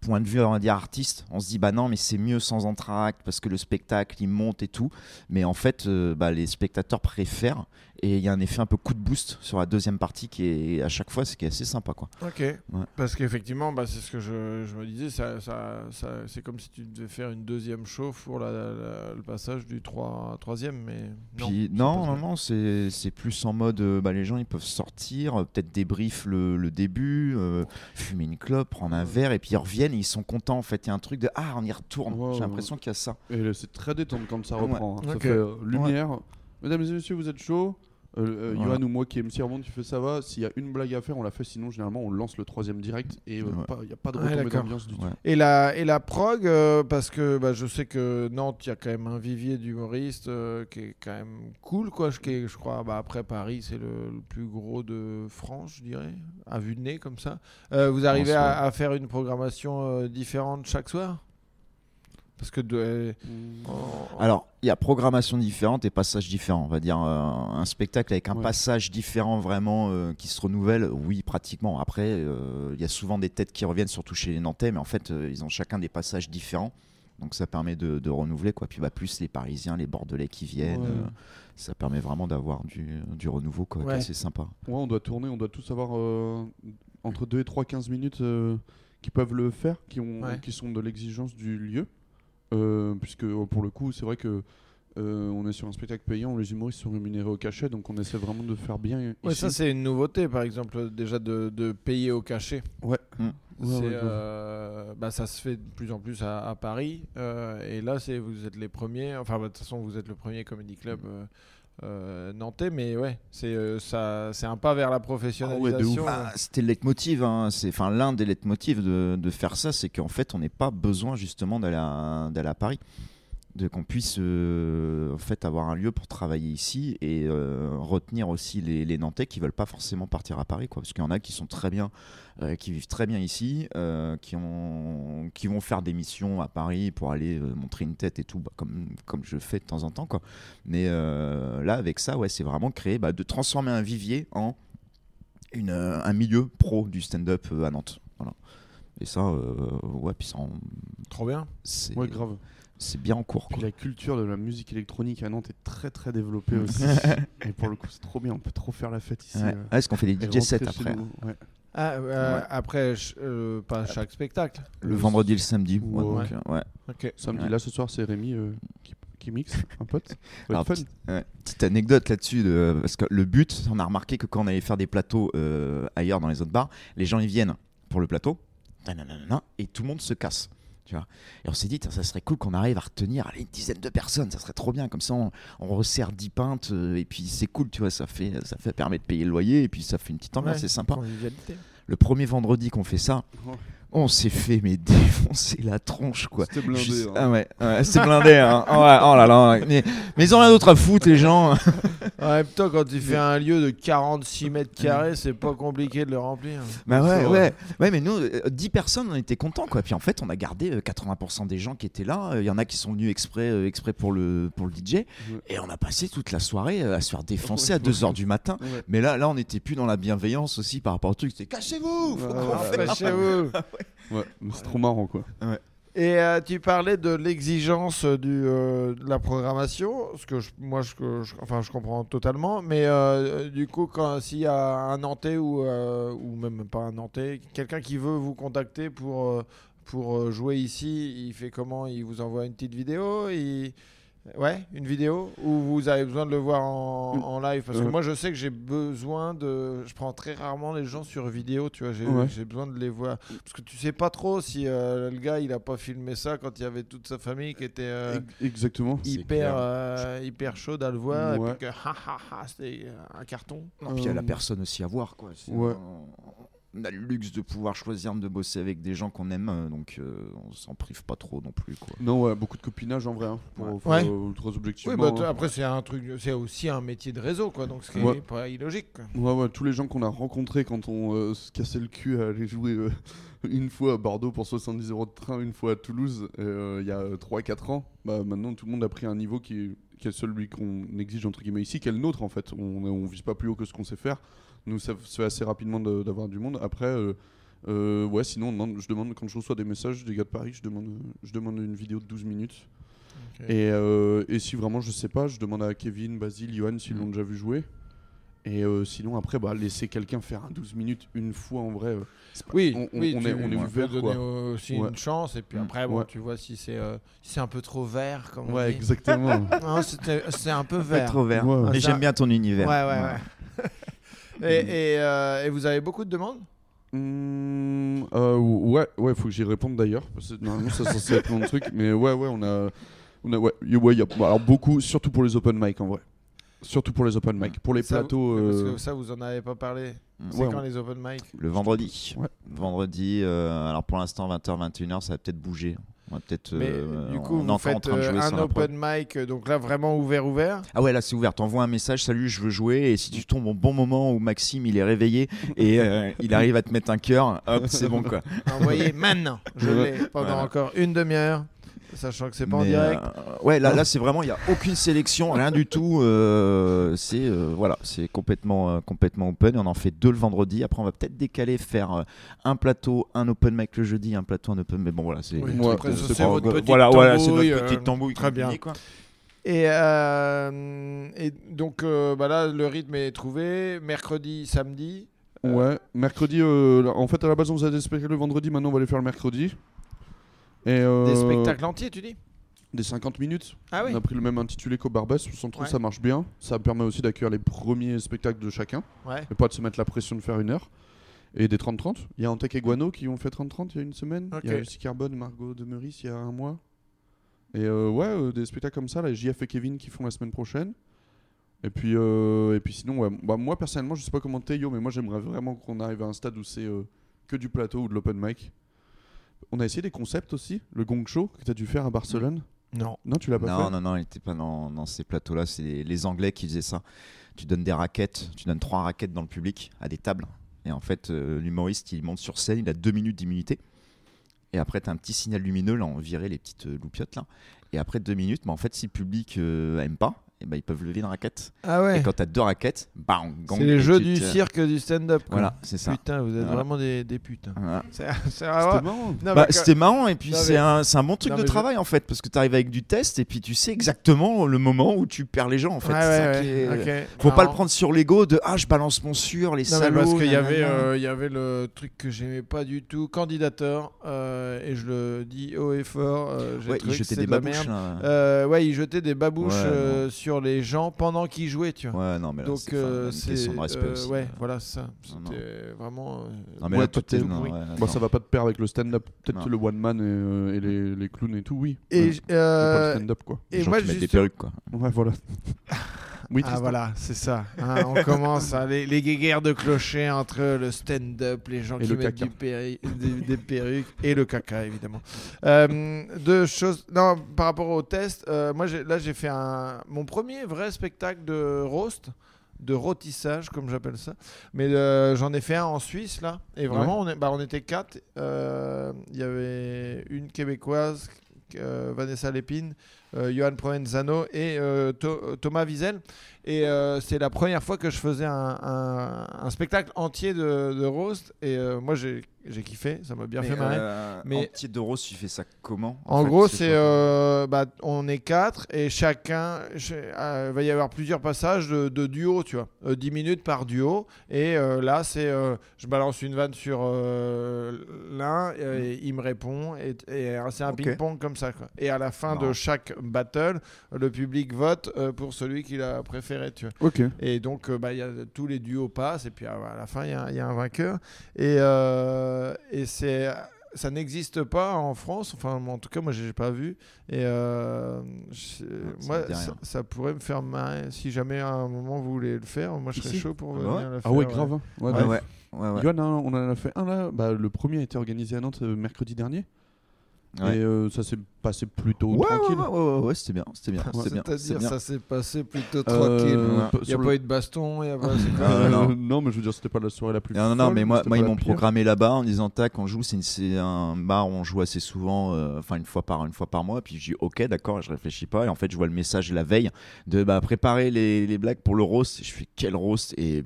point de vue on va dire artiste, on se dit bah non mais c'est mieux sans entracte parce que le spectacle il monte et tout. Mais en fait euh, bah, les spectateurs préfèrent et il y a un effet un peu coup de boost sur la deuxième partie qui est à chaque fois ce qui est assez sympa quoi. Ok. Parce qu'effectivement, bah, c'est ce que je, je me disais, ça, ça, ça- c'est comme si tu devais faire une deuxième chauffe pour la, la- le passage du 3, troisième, mais non. Puis, non, non, non, c'est c'est plus en mode, euh, bah, les gens ils peuvent sortir, euh, peut-être débrief le, le début, euh, fumer une clope, prendre un verre, et puis ils reviennent et ils sont contents en fait. Il y a un truc de ah, on y retourne. Ouais, J'ai ouais, l'impression qu'il y a ça. Et là, c'est très détente quand ça Ouais. reprend. hein. Ça Ok. fait euh, lumière. Mesdames et messieurs, vous êtes chaud euh, euh, Voilà. Johan ou moi qui aime si remonte, tu fais ça va. S'il y a une blague à faire, on la fait. Sinon, généralement, on lance le troisième direct et il Ouais. n'y a pas de Ouais, retombée d'accord. d'ambiance du tout. Ouais. Et la, et la prog, euh, parce que bah, je sais que Nantes, il y a quand même un vivier d'humoristes euh, qui est quand même cool, quoi. Je, qui est- je crois, bah, après Paris, c'est le, le plus gros de France, je dirais, à vue de nez, comme ça. Euh, vous arrivez à, à faire une programmation euh, différente chaque soir? Parce que de, euh, en- Alors, il y a programmation différente et passage différent. On va dire euh, un spectacle avec un Ouais. passage différent vraiment euh, qui se renouvelle. Oui, pratiquement. Après, euh, il y a souvent des têtes qui reviennent, surtout chez les Nantais, mais en fait, euh, ils ont chacun des passages différents. Donc ça permet de, de renouveler quoi. Puis bah, plus les Parisiens, les Bordelais qui viennent, Ouais. euh, ça permet vraiment d'avoir du, du renouveau quoi. Ouais. assez sympa. Ouais, on doit tourner, on doit tous avoir euh, entre 2 et 3, 15 minutes euh, qui peuvent le faire, qui, ont, Ouais. qui sont de l'exigence du lieu. Euh, puisque euh, pour le coup, c'est vrai que euh, on est sur un spectacle payant, les humoristes sont rémunérés au cachet, donc on essaie vraiment de faire bien. Ouais, ici. ça c'est une nouveauté, par exemple, déjà de, de payer au cachet. Ouais. Mm. Ouais, ouais, euh, bah, ça se fait de plus en plus à, à Paris. euh, et là, c'est vous êtes les premiers. Enfin, bah, de toute façon, vous êtes le premier comedy club euh, euh, nantais. Mais ouais, c'est euh, ça, c'est un pas vers la professionnalisation. Bah, euh. C'était le leitmotiv, hein. c'est enfin l'un des leitmotivs de, de faire ça, c'est qu'en fait on n'ait pas besoin justement d'aller à, Paris, qu'on puisse euh, en fait avoir un lieu pour travailler ici et euh, retenir aussi les, les Nantais qui veulent pas forcément partir à Paris, quoi, parce qu'il y en a qui sont très bien, euh, qui vivent très bien ici, qui ont, qui vont faire des missions à Paris pour aller montrer une tête et tout, bah, comme comme je fais de temps en temps, quoi. Mais là avec ça, ouais, c'est vraiment créer, bah, de transformer un vivier en une, un milieu pro du stand-up à Nantes. Voilà. Et ça, ouais, puis ça, en- Trop bien. c'est Ouais, grave. C'est bien en cours. Quoi. la culture de la musique électronique à Nantes est très très développée aussi. et pour le coup, c'est trop bien, on peut trop faire la fête ici. Ouais. euh, est-ce qu'on fait des DJ sets après ouais. Ah, euh, Ouais. Après, euh, pas chaque spectacle. Le vendredi et le samedi. Ouais. ouais, donc, euh. Samedi, Ouais. là ce soir, c'est Rémi euh, qui, qui mixe, un pote. Alors, fun. petite, ouais, petite anecdote là-dessus, de- parce que le but, on a remarqué que quand on allait faire des plateaux euh, ailleurs dans les autres bars, les gens ils viennent pour le plateau, et tout le monde se casse. Tu vois et on s'est dit, ça serait cool qu'on arrive à retenir allez, une dizaine de personnes, ça serait trop bien. Comme ça, on, on resserre 10 pintes euh, et puis c'est cool, tu vois. Ça fait, ça fait permet de payer le loyer et puis ça fait une petite ambiance, Ouais, c'est sympa. Le premier vendredi qu'on fait ça. On s'est fait mais défoncer la tronche quoi. C'était blindé. Hein. Ah ouais, ouais, c'est blindé. Hein. Oh, ouais, oh là là, mais, mais ils ont rien d'autre à foutre les gens. En même temps, quand tu fais un lieu de 46 mètres carrés, c'est pas compliqué de le remplir. Bah ouais, ouais, ouais, mais nous, euh, 10 personnes, on était contents quoi. Puis en fait, on a gardé euh, 80% des gens qui étaient là. Il y en a qui sont venus exprès, euh, exprès pour le pour le DJ. Et on a passé toute la soirée euh, à se faire défoncer à 2h du matin. Ouais. Mais là, là, on était plus dans la bienveillance aussi par rapport au truc. C'était cassez-vous. faut Ouais, c'est trop marrant quoi. Et euh, tu parlais de l'exigence du, euh, de la programmation, ce que je- moi je, enfin, je comprends totalement, mais euh, du coup, s'il y a un Nantais ou, euh, ou même pas un Nantais, quelqu'un qui veut vous contacter pour, euh, pour euh, jouer ici, il fait comment? Il vous envoie une petite vidéo? Il... Ouais, une vidéo Ou vous avez besoin de le voir en, en live? Parce que Euh. moi je sais que j'ai besoin de. Je prends très rarement les gens sur vidéo, tu vois, j'ai Ouais. besoin de les voir. Parce que tu sais pas trop si euh, le gars il a pas filmé ça quand il y avait toute sa famille qui était euh, Ex- Exactement. Hyper, euh, hyper chaude à le voir Ouais. et puis que ha ha ha c'était un carton. Non, puis il y a la personne aussi à voir quoi. Ouais. On a le luxe de pouvoir choisir de bosser avec des gens qu'on aime, euh, donc euh, on s'en prive pas trop non plus quoi. Non, ouais, beaucoup de copinage en vrai. Hein, pour, Ouais. pour, Ouais. euh, très objectivement. Oui, bah, hein. après c'est un truc, c'est aussi un métier de réseau quoi, donc ce qui Ouais. est pas illogique. quoi. Ouais, ouais, tous les gens qu'on a rencontrés quand on euh, se cassait le cul à aller jouer euh, une fois à Bordeaux pour 70 euros de train, une fois à Toulouse, euh, il y a 3-4 ans, bah, maintenant tout le monde a pris un niveau qui est, qui est celui qu'on exige entre guillemets ici, qui est le nôtre en fait. On, on vise pas plus haut que ce qu'on sait faire. Nous, ça se fait assez rapidement de- d'avoir du monde. Après, euh, euh, ouais, sinon, demande- je demande, quand je reçois des messages des gars de Paris, je demande, je demande une vidéo de 12 minutes. Et, euh, et si vraiment je sais pas, je demande à Kevin, Basile, Johan s'ils Mm. l'ont déjà vu jouer. Et euh, sinon, après, bah, laisser quelqu'un faire un 12 minutes une fois en vrai. pas- Oui, on, on- oui, on tu- est, on est ouvert. peux Quoi. donner aussi Ouais. une chance et puis Mm. après bon, Ouais. tu vois si c'est euh, si c'est un peu trop vert comme on Ouais, dit. exactement. C'est un peu vert. trop vert. Ouais, ouais. Mais j'aime bien ton univers. Ouais, ouais, ouais. et, et, euh, et vous avez beaucoup de demandes? Hmm, euh, ouais, ouais, faut que j'y réponde d'ailleurs. parce que Normalement, c'est censé être mon truc. Mais ouais, ouais, on a. On a ouais, y- ouais, y a, alors beaucoup, surtout pour les open mic en vrai. Surtout pour les open mic. Pour les Ça, plateaux. Parce euh, que ça, vous en avez pas parlé. C'est Ouais, quand on- les open mic? Le vendredi. Ouais. Vendredi, euh, alors pour l'instant 20h, 21h, ça va peut-être bouger. On va peut-être. Euh, du coup, on vous faites train de euh, jouer un open mic, euh, donc là vraiment ouvert, ouvert? Ah ouais, là c'est ouvert. T'envoies un message, salut, je veux jouer. Et si tu tombes au bon moment où Maxime il est réveillé et euh, il arrive à te mettre un cœur, hop, c'est bon quoi. Envoyez maintenant. Je l'ai pendant Voilà. encore une demi-heure, sachant que c'est pas en direct. euh, ouais, là, là c'est vraiment, il n'y a aucune sélection, rien du tout. euh, c'est euh, voilà, c'est complètement, euh, complètement open. Et on en fait deux le vendredi. Après, on va peut-être décaler, faire euh, un plateau, un open mic le jeudi, un plateau, un open. Mais bon, voilà, c'est. Oui, euh, petite voilà, voilà, c'est notre euh, petite tambouille. très bien. quoi. Et, euh, et donc euh, bah là, le rythme est trouvé. Mercredi, samedi. Euh, Ouais, mercredi, euh, en fait à la base on faisait des spectacles le vendredi, maintenant on va les faire le mercredi. Et, euh, Des spectacles entiers, tu dis Des 50 minutes. Ah oui On a pris le même intitulé qu'au Barbès, on trouve Ouais. ça marche bien. Ça permet aussi d'accueillir les premiers spectacles de chacun, Ouais. et pas de se mettre la pression de faire une heure. Et des 30-30. Il y a Antec et Guano qui ont fait 30-30 il y a une semaine. Il y a. Lucie Carbone, Margot de Meurice il y a un mois. Et euh, ouais, euh, des spectacles comme ça, là, JF et Kevin qui font la semaine prochaine. Et puis, euh, et puis sinon, ouais, bah, moi personnellement, je sais pas comment t'es Yo, mais moi j'aimerais vraiment qu'on arrive à un stade où c'est que du plateau ou de l'open mic. On a essayé des concepts aussi, le Gong Show que t'as dû faire à Barcelone. Non. Non, tu l'as pas Non, fait non, non, il n'était pas dans, dans ces plateaux-là. C'est les, les Anglais qui faisaient ça. Tu donnes des raquettes, tu donnes trois raquettes dans le public, à des tables. Et en fait, euh, l'humoriste, il monte sur scène, il a deux minutes d'immunité. Et après, tu as un petit signal lumineux, là, on virait les petites euh, loupiottes, là. Et après deux minutes, bah, en fait, si le public euh, aime pas, et ben ils peuvent lever une raquette. Ah ouais. Et quand tu as deux raquettes, bang, C'est les jeux du te- cirque du stand-up. Voilà, c'est ça. Putain, vous êtes Voilà. vraiment des, des putes. Voilà. C'est c'est C'était vraiment- marrant. Bah, c'était marrant et puis c'est mais- un, c'est un bon truc Non, de je- travail en fait parce que tu arrives avec du test et puis tu sais exactement le moment où tu perds les gens en fait. Ouais, ça ouais, qui est-. Faut pas le prendre sur l'ego de ah je balance mon sur les Non, salauds. parce qu'il y avait, euh, il y avait le truc que j'aimais pas du tout, candidateur, euh, et je le dis haut et fort. euh, ouais, ils que jetaient c'est des babouches. Euh, ouais, il jetait des babouches euh, sur sur les gens pendant qu'ils jouaient, tu vois. Ouais, non, mais là, Donc euh, c'est question de respect euh, aussi. ouais, voilà ça. C'était vraiment. euh, Non, mais Ouais, là, tout est. non, ouais, Bah, ça va pas de pair avec le stand-up. Peut-être le one man et, euh, et les, les clowns et tout, oui. Et, Ouais. pas euh, le stand-up, quoi. Les et gens moi qui mettent des perruques, quoi. Ouais, voilà. oui, Ah voilà, c'est ça. hein, on commence hein, les, les guéguerres de clocher entre le stand-up, les gens Et qui le mettent caca. du péri- des, des perruques et le caca évidemment. Euh, deux choses. Non, par rapport au test, euh, moi là j'ai fait un mon premier vrai spectacle de roast de rôtissage comme j'appelle ça mais euh, j'en ai fait un en Suisse là et vraiment on, est, bah, on était quatre Euh, il y avait une québécoise euh, Vanessa Lépine Johan Provenzano et euh, Tho- Thomas Wiesel et euh, c'est la première fois que je faisais un, un- un spectacle entier de, de roast et euh, moi j'ai j'ai kiffé ça m'a bien fait marrer euh, Mais- En titre de rose, tu fais ça comment en fait, gros, c'est euh, bah, on est quatre et chacun ch- euh, va y avoir plusieurs passages de, de duo, tu vois, Euh, 10 minutes par duo. Et euh, là, c'est euh, je balance une vanne sur euh, l'un et, il me répond et, et, euh, c'est un Ok. ping-pong comme ça. Quoi. Et à la fin de chaque battle, le public vote euh, pour celui qu'il a préféré, tu vois. Et donc, euh, bah, il y a, tous les duos passent, et puis à, à la fin, il y, a- il y a un vainqueur. Et, euh, et c'est, ça n'existe pas en France, enfin, en tout cas, moi, je n'ai pas vu. Et euh, je- ça moi, ça, ça pourrait me faire marrer. Si jamais à un moment vous voulez le faire, moi, je serais Ici chaud pour Ah venir ouais le faire. Ah ouais, grave. hein. Ouais, Ouais, grave. ouais. Ouais, ouais. Johan, hein, on en a fait un là. Bah, le premier a été organisé à Nantes euh, mercredi dernier. Ouais. Et euh, ça s'est passé plutôt Ouais, tranquille. ouais, ouais, ouais, ouais, c'était bien, c'était bien, c'était bien, c'était C'est-à-dire, ça s'est passé plutôt Euh, tranquille. Il n'y a pas le- eu de baston, il y a pas. Ah, Euh, non. non. mais je veux dire, c'était pas la soirée la plus. Non, non, non, folle, mais moi, moi ils m'ont programmé là-bas en disant tac, on joue, c'est un bar où on joue assez souvent, euh, enfin une fois par une fois par mois. Puis je dis ok, d'accord, je réfléchis pas. Et en fait, je vois le message la veille de bah, préparer les, les blagues pour le roast. Et je fais quel roast? Et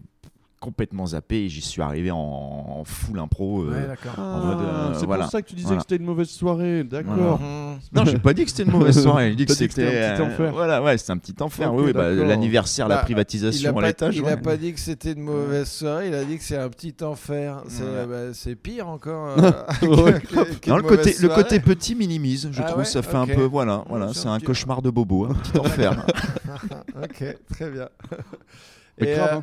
complètement zappé. Et j'y suis arrivé en, en full impro. euh. Ouais, d'accord. Ah, euh, c'est voilà. pour ça que tu disais Voilà. que c'était une mauvaise soirée. D'accord. Mhm. Non, j'ai pas dit que c'était une mauvaise soirée. J'ai dit que que c'était un petit euh, enfer. Voilà, ouais, c'était un petit enfer. Oui, bah, l'anniversaire, la Bah, privatisation a à l'étage. il ouais. a pas dit que c'était une mauvaise soirée, il a dit que c'est un petit enfer. C'est Ouais. bah, c'est pire encore. euh, Ouais, que- qu'une Non, le côté, le côté petit minimise, je Ah trouve, ouais ça fait un peu, voilà, voilà, Ouais, c'est c'est un cauchemar de bobo, un petit enfer. ok, très bien. Et, grave, euh,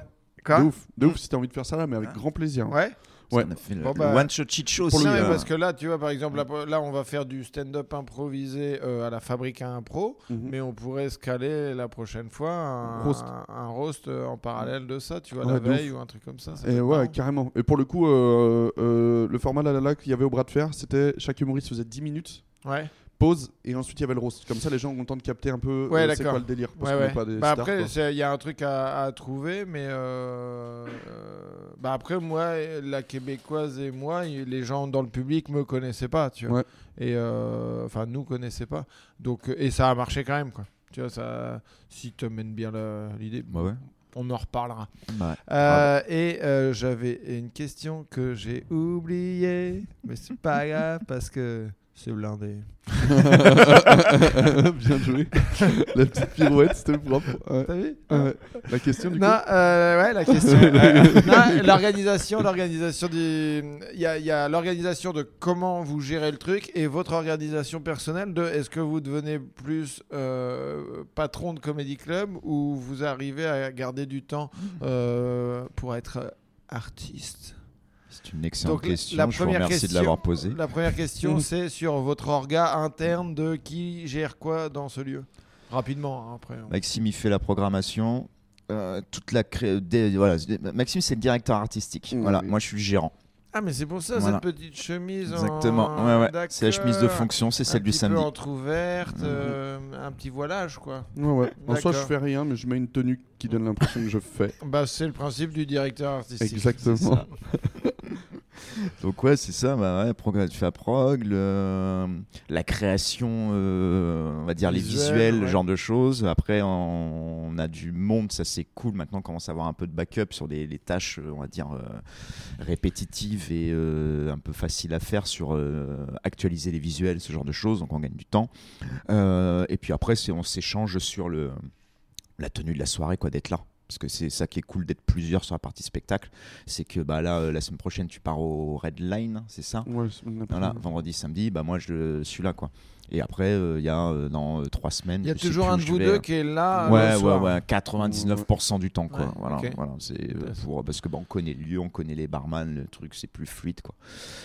hein. quoi de ouf, de ouf si t'as envie de faire ça là, mais avec grand plaisir. hein. Ouais. Ouais. On a fait le, Bon, le bah, one shot cheat show aussi. Mais euh, parce que là, tu vois, par exemple, là, là, on va faire du stand-up improvisé euh, à la fabrique à impro, Mhm. mais on pourrait se caler la prochaine fois un Roast. un, un roast euh, en parallèle de ça, tu vois, Ouais, la veille ou un truc comme ça. Et ouais, marrant. carrément. Et pour le coup, euh, euh, le format là, là, là qu'il y avait au bras de fer, c'était chaque humoriste faisait 10 minutes, Ouais. Pause, et ensuite il y avait le roast. Comme ça, les gens ont le temps de capter un peu Ouais, euh, c'est d'accord. quoi le délire. Parce Ouais, qu'on est ouais. pas des Bah stars, après, il y a un truc à, à trouver, mais euh, euh, bah après, moi, la québécoise et moi, les gens dans le public me connaissaient pas, tu vois. Ouais. Et euh, enfin, nous connaissaient pas. Donc, euh, et ça a marché quand même, quoi. Tu vois, ça, si tu mènes bien l'idée, Bah ouais. on en reparlera. Bah, Euh, et euh, j'avais une question que j'ai oubliée, mais c'est pas grave parce que c'est blindé. Bien joué. la petite pirouette, c'était propre. Ouais. T'as vu Ouais. La question du Non, coup. euh, ouais, la question. euh, l'organisation, l'organisation du. Il y a, il y a l'organisation de comment vous gérez le truc et votre organisation personnelle de est-ce que vous devenez plus euh, patron de comédie club ou vous arrivez à garder du temps euh, pour être artiste? C'est une excellente Donc, la- question. la je vous première remercie de question- l'avoir posée. La première question, c'est sur votre orga interne de qui gère quoi dans ce lieu? Rapidement, hein, après. Maxime, il fait la programmation. euh, toute la cré... des- voilà, Maxime, c'est le directeur artistique. Voilà, oui. moi, je suis le gérant. Ah, mais c'est pour ça, Voilà. cette petite chemise. en- Exactement. Ouais, ouais. C'est la chemise de fonction, c'est un celle du petit samedi. peu entrouverte, Mhm. euh, un petit voilage, quoi. Ouais, ouais. En soi, je fais rien, mais je mets une tenue qui donne l'impression que je fais. Bah, c'est le principe du directeur artistique. Exactement. Donc ouais, c'est ça, bah ouais, prog- tu fais à prog, le- la création, euh, on va dire les Visuel, visuels, ouais. ce genre de choses. Après, on, on a du monde, ça c'est cool. Maintenant, on commence à avoir un peu de backup sur les, les tâches, euh, on va dire, euh, répétitives et euh, un peu faciles à faire sur actualiser les visuels, ce genre de choses. Donc on gagne du temps. Et puis après, on s'échange sur le la tenue de la soirée, quoi, d'être là. Parce que c'est ça qui est cool d'être plusieurs sur la partie spectacle. C'est que bah, là, euh, la semaine prochaine, tu pars au Red Line, c'est ça? Ouais. Voilà, vendredi, samedi, bah moi je suis là quoi. Et après, euh, il y a euh, dans trois semaines. Il y a toujours un de vous deux euh, qui est là. Ouais, ouais, ouais, 99% du temps, quoi. Ouais, voilà, voilà, c'est pour parce que bah, on connaît le lieu, on connaît les barman, le truc, c'est plus fluide, quoi.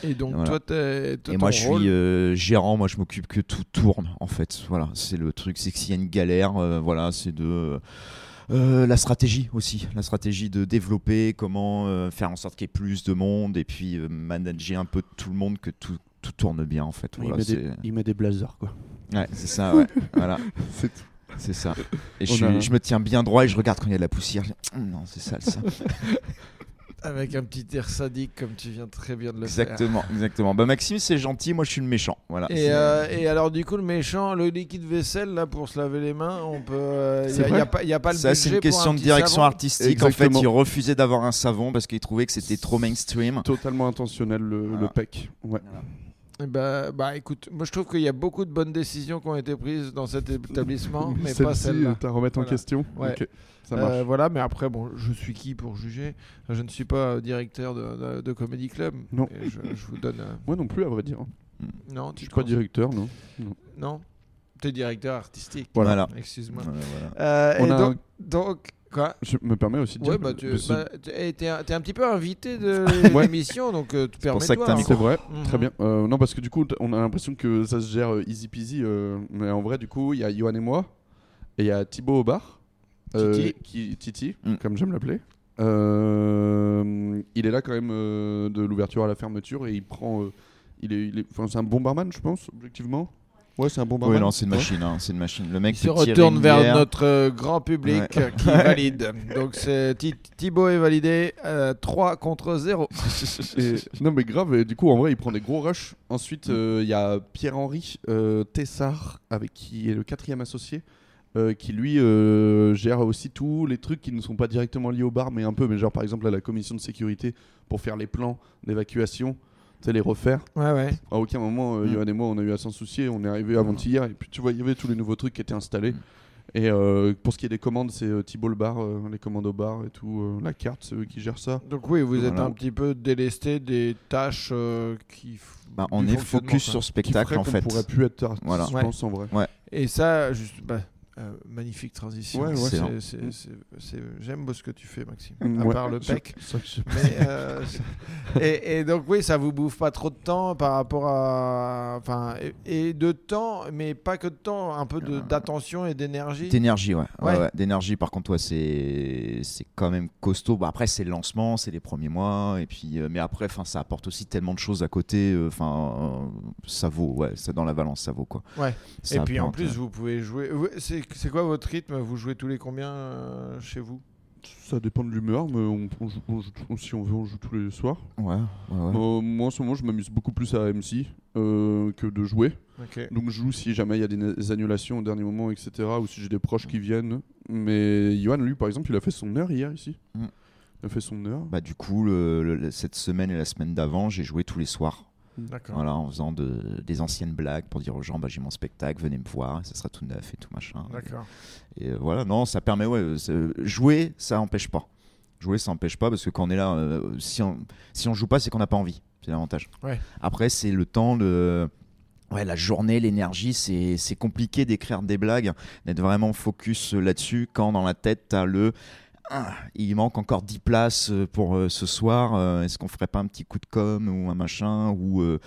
Et donc, Voilà. toi, t'es. Et moi, je suis gérant. Moi, je m'occupe que tout tourne, en fait. Voilà, c'est le truc, c'est que s'il y a une galère, voilà, c'est de euh, la stratégie aussi, la stratégie de développer, comment euh, faire en sorte qu'il y ait plus de monde et puis euh, manager un peu tout le monde, que tout, tout tourne bien, en fait. il, met des, il met des blazers, quoi. ouais, c'est ça, ouais. voilà. C'est tout. C'est ça. Et je, On suis- a- je me tiens bien droit et je regarde quand il y a de la poussière. je Hum, Non, c'est sale ça. Avec un petit air sadique, comme tu viens très bien de le faire. exactement, exactement. Bah Maxime, c'est gentil. Moi, je suis le méchant. Voilà. Et, euh, et alors du coup le méchant, le liquide vaisselle là pour se laver les mains, on peut. Il C'est n'y a, pas, y a pas le Ça, c'est une question un de direction savon artistique. En fait, Exactement. il refusait d'avoir un savon parce qu'il trouvait que c'était trop mainstream. Totalement intentionnel, le, le Voilà. PEC. Ouais. Bah, bah écoute, moi je trouve qu'il y a beaucoup de bonnes décisions qui ont été prises dans cet établissement, mais pas Celle-ci, celle-là. t'as à remettre en question Ouais. Ok, ça Euh, voilà, mais après, bon, je suis qui pour juger? Je ne suis pas euh, directeur de, de, de Comedy Club. Non. Et je, je vous donne. euh, Moi non plus, à vrai dire. Non, Je tu suis pas directeur, non. Non, t'es directeur artistique. Voilà. Excuse-moi. Voilà, voilà. Euh, On et donc, quoi Je me permets aussi de dire. Ouais, bah, tu, que ce- bah, tu- eh, t'es un, t'es un petit peu invité de l'émission, donc euh, C'est pour ça que permets-toi. t'as hein. C'est vrai, Mhm. très bien. Euh, non, parce que du coup, on a l'impression que ça se gère euh, easy peasy. euh, mais en vrai, du coup, il y a Johan et moi. Et il y a Thibaut au bar. euh, Titi. qui, Titi, Mm. comme j'aime l'appeler. Euh, il est là quand même euh, de l'ouverture à la fermeture et il prend. euh, il est, il est- enfin, c'est un bon barman, je pense, objectivement. Ouais, c'est un bon barman. Oui, non, c'est une Ouais. machine. hein, c'est une machine. Le mec Il se retourne vers bière. notre euh, grand public Ouais. qui valide. Donc c'est Thi- Thibaut est validé, euh, 3 contre 0. Et- non mais grave, et du coup en vrai il prend des gros rushs. Ensuite euh, il y a Pierre-Henri euh, Tessard avec qui est le quatrième associé. euh, qui lui euh, gère aussi tous les trucs qui ne sont pas directement liés au bar mais un peu mais genre par exemple à la commission de sécurité pour faire les plans d'évacuation sais les refaire Ouais, ouais. à aucun moment euh, Mm. Johan et moi on a eu à s'en soucier on est arrivé avant-hier et puis tu vois il y avait tous les nouveaux trucs qui étaient installés Mm. et euh, pour ce qui est des commandes c'est euh, Thibault le bar euh, les commandes au bar et tout euh, la carte c'est eux qui gèrent ça Donc oui, vous êtes un petit peu délesté des tâches euh, qui... Bah, on est focus sur spectacle en fait. pourrait plus être artiste, Voilà. je Ouais. pense en vrai Et ça, juste, bah, euh, magnifique transition. Ouais, J'aime ce que tu fais, Maxime. À ouais. part le pec. je- Mais, euh, et, et donc oui, ça vous bouffe pas trop de temps par rapport à, enfin, et, et de temps, mais pas que de temps, un peu de- d'attention et d'énergie. D'énergie, ouais. D'énergie, par contre, ouais, c'est c'est quand même costaud. Bah, après, c'est le lancement, c'est les premiers mois, et puis, euh, mais après, enfin, ça apporte aussi tellement de choses à côté. euh, Enfin, euh, ça vaut, ouais, ça dans la balance, ça vaut quoi. Ouais. Ça Et puis en plus, euh, vous pouvez jouer. C'est c'est quoi votre rythme? Vous jouez tous les combien euh, chez vous? Ça dépend de l'humeur, mais on, on joue, on joue tout- si on veut, on joue tous les soirs. ouais, ouais, ouais. Euh, moi, en ce moment, je m'amuse beaucoup plus à MC euh, que de jouer. Ok. Donc, je joue si jamais il y a des, annulations au dernier moment, etc. Ou si j'ai des proches qui viennent. Mais Johan, lui, par exemple, il a fait son heure hier ici. Mm. Il a fait son heure. Bah, du coup, le- le- cette semaine et la semaine d'avant, j'ai joué tous les soirs. Voilà, en faisant de, des anciennes blagues pour dire aux gens, bah, j'ai mon spectacle, venez me voir, ça sera tout neuf et tout machin. D'accord. Et euh, voilà, non, ça permet, ouais, euh, c'est- jouer, ça empêche pas. Jouer, ça empêche pas parce que quand on est là, euh, si, on, si on joue pas, c'est qu'on n'a pas envie. C'est l'avantage. Ouais. Après, c'est le temps. Ouais, la journée, l'énergie, c'est c'est compliqué d'écrire des blagues, d'être vraiment focus euh, là-dessus quand dans la tête, t'as le. Ah, il manque encore 10 places euh, pour euh, ce soir. euh, Est-ce qu'on ferait pas un petit coup de com ou un machin Ou euh,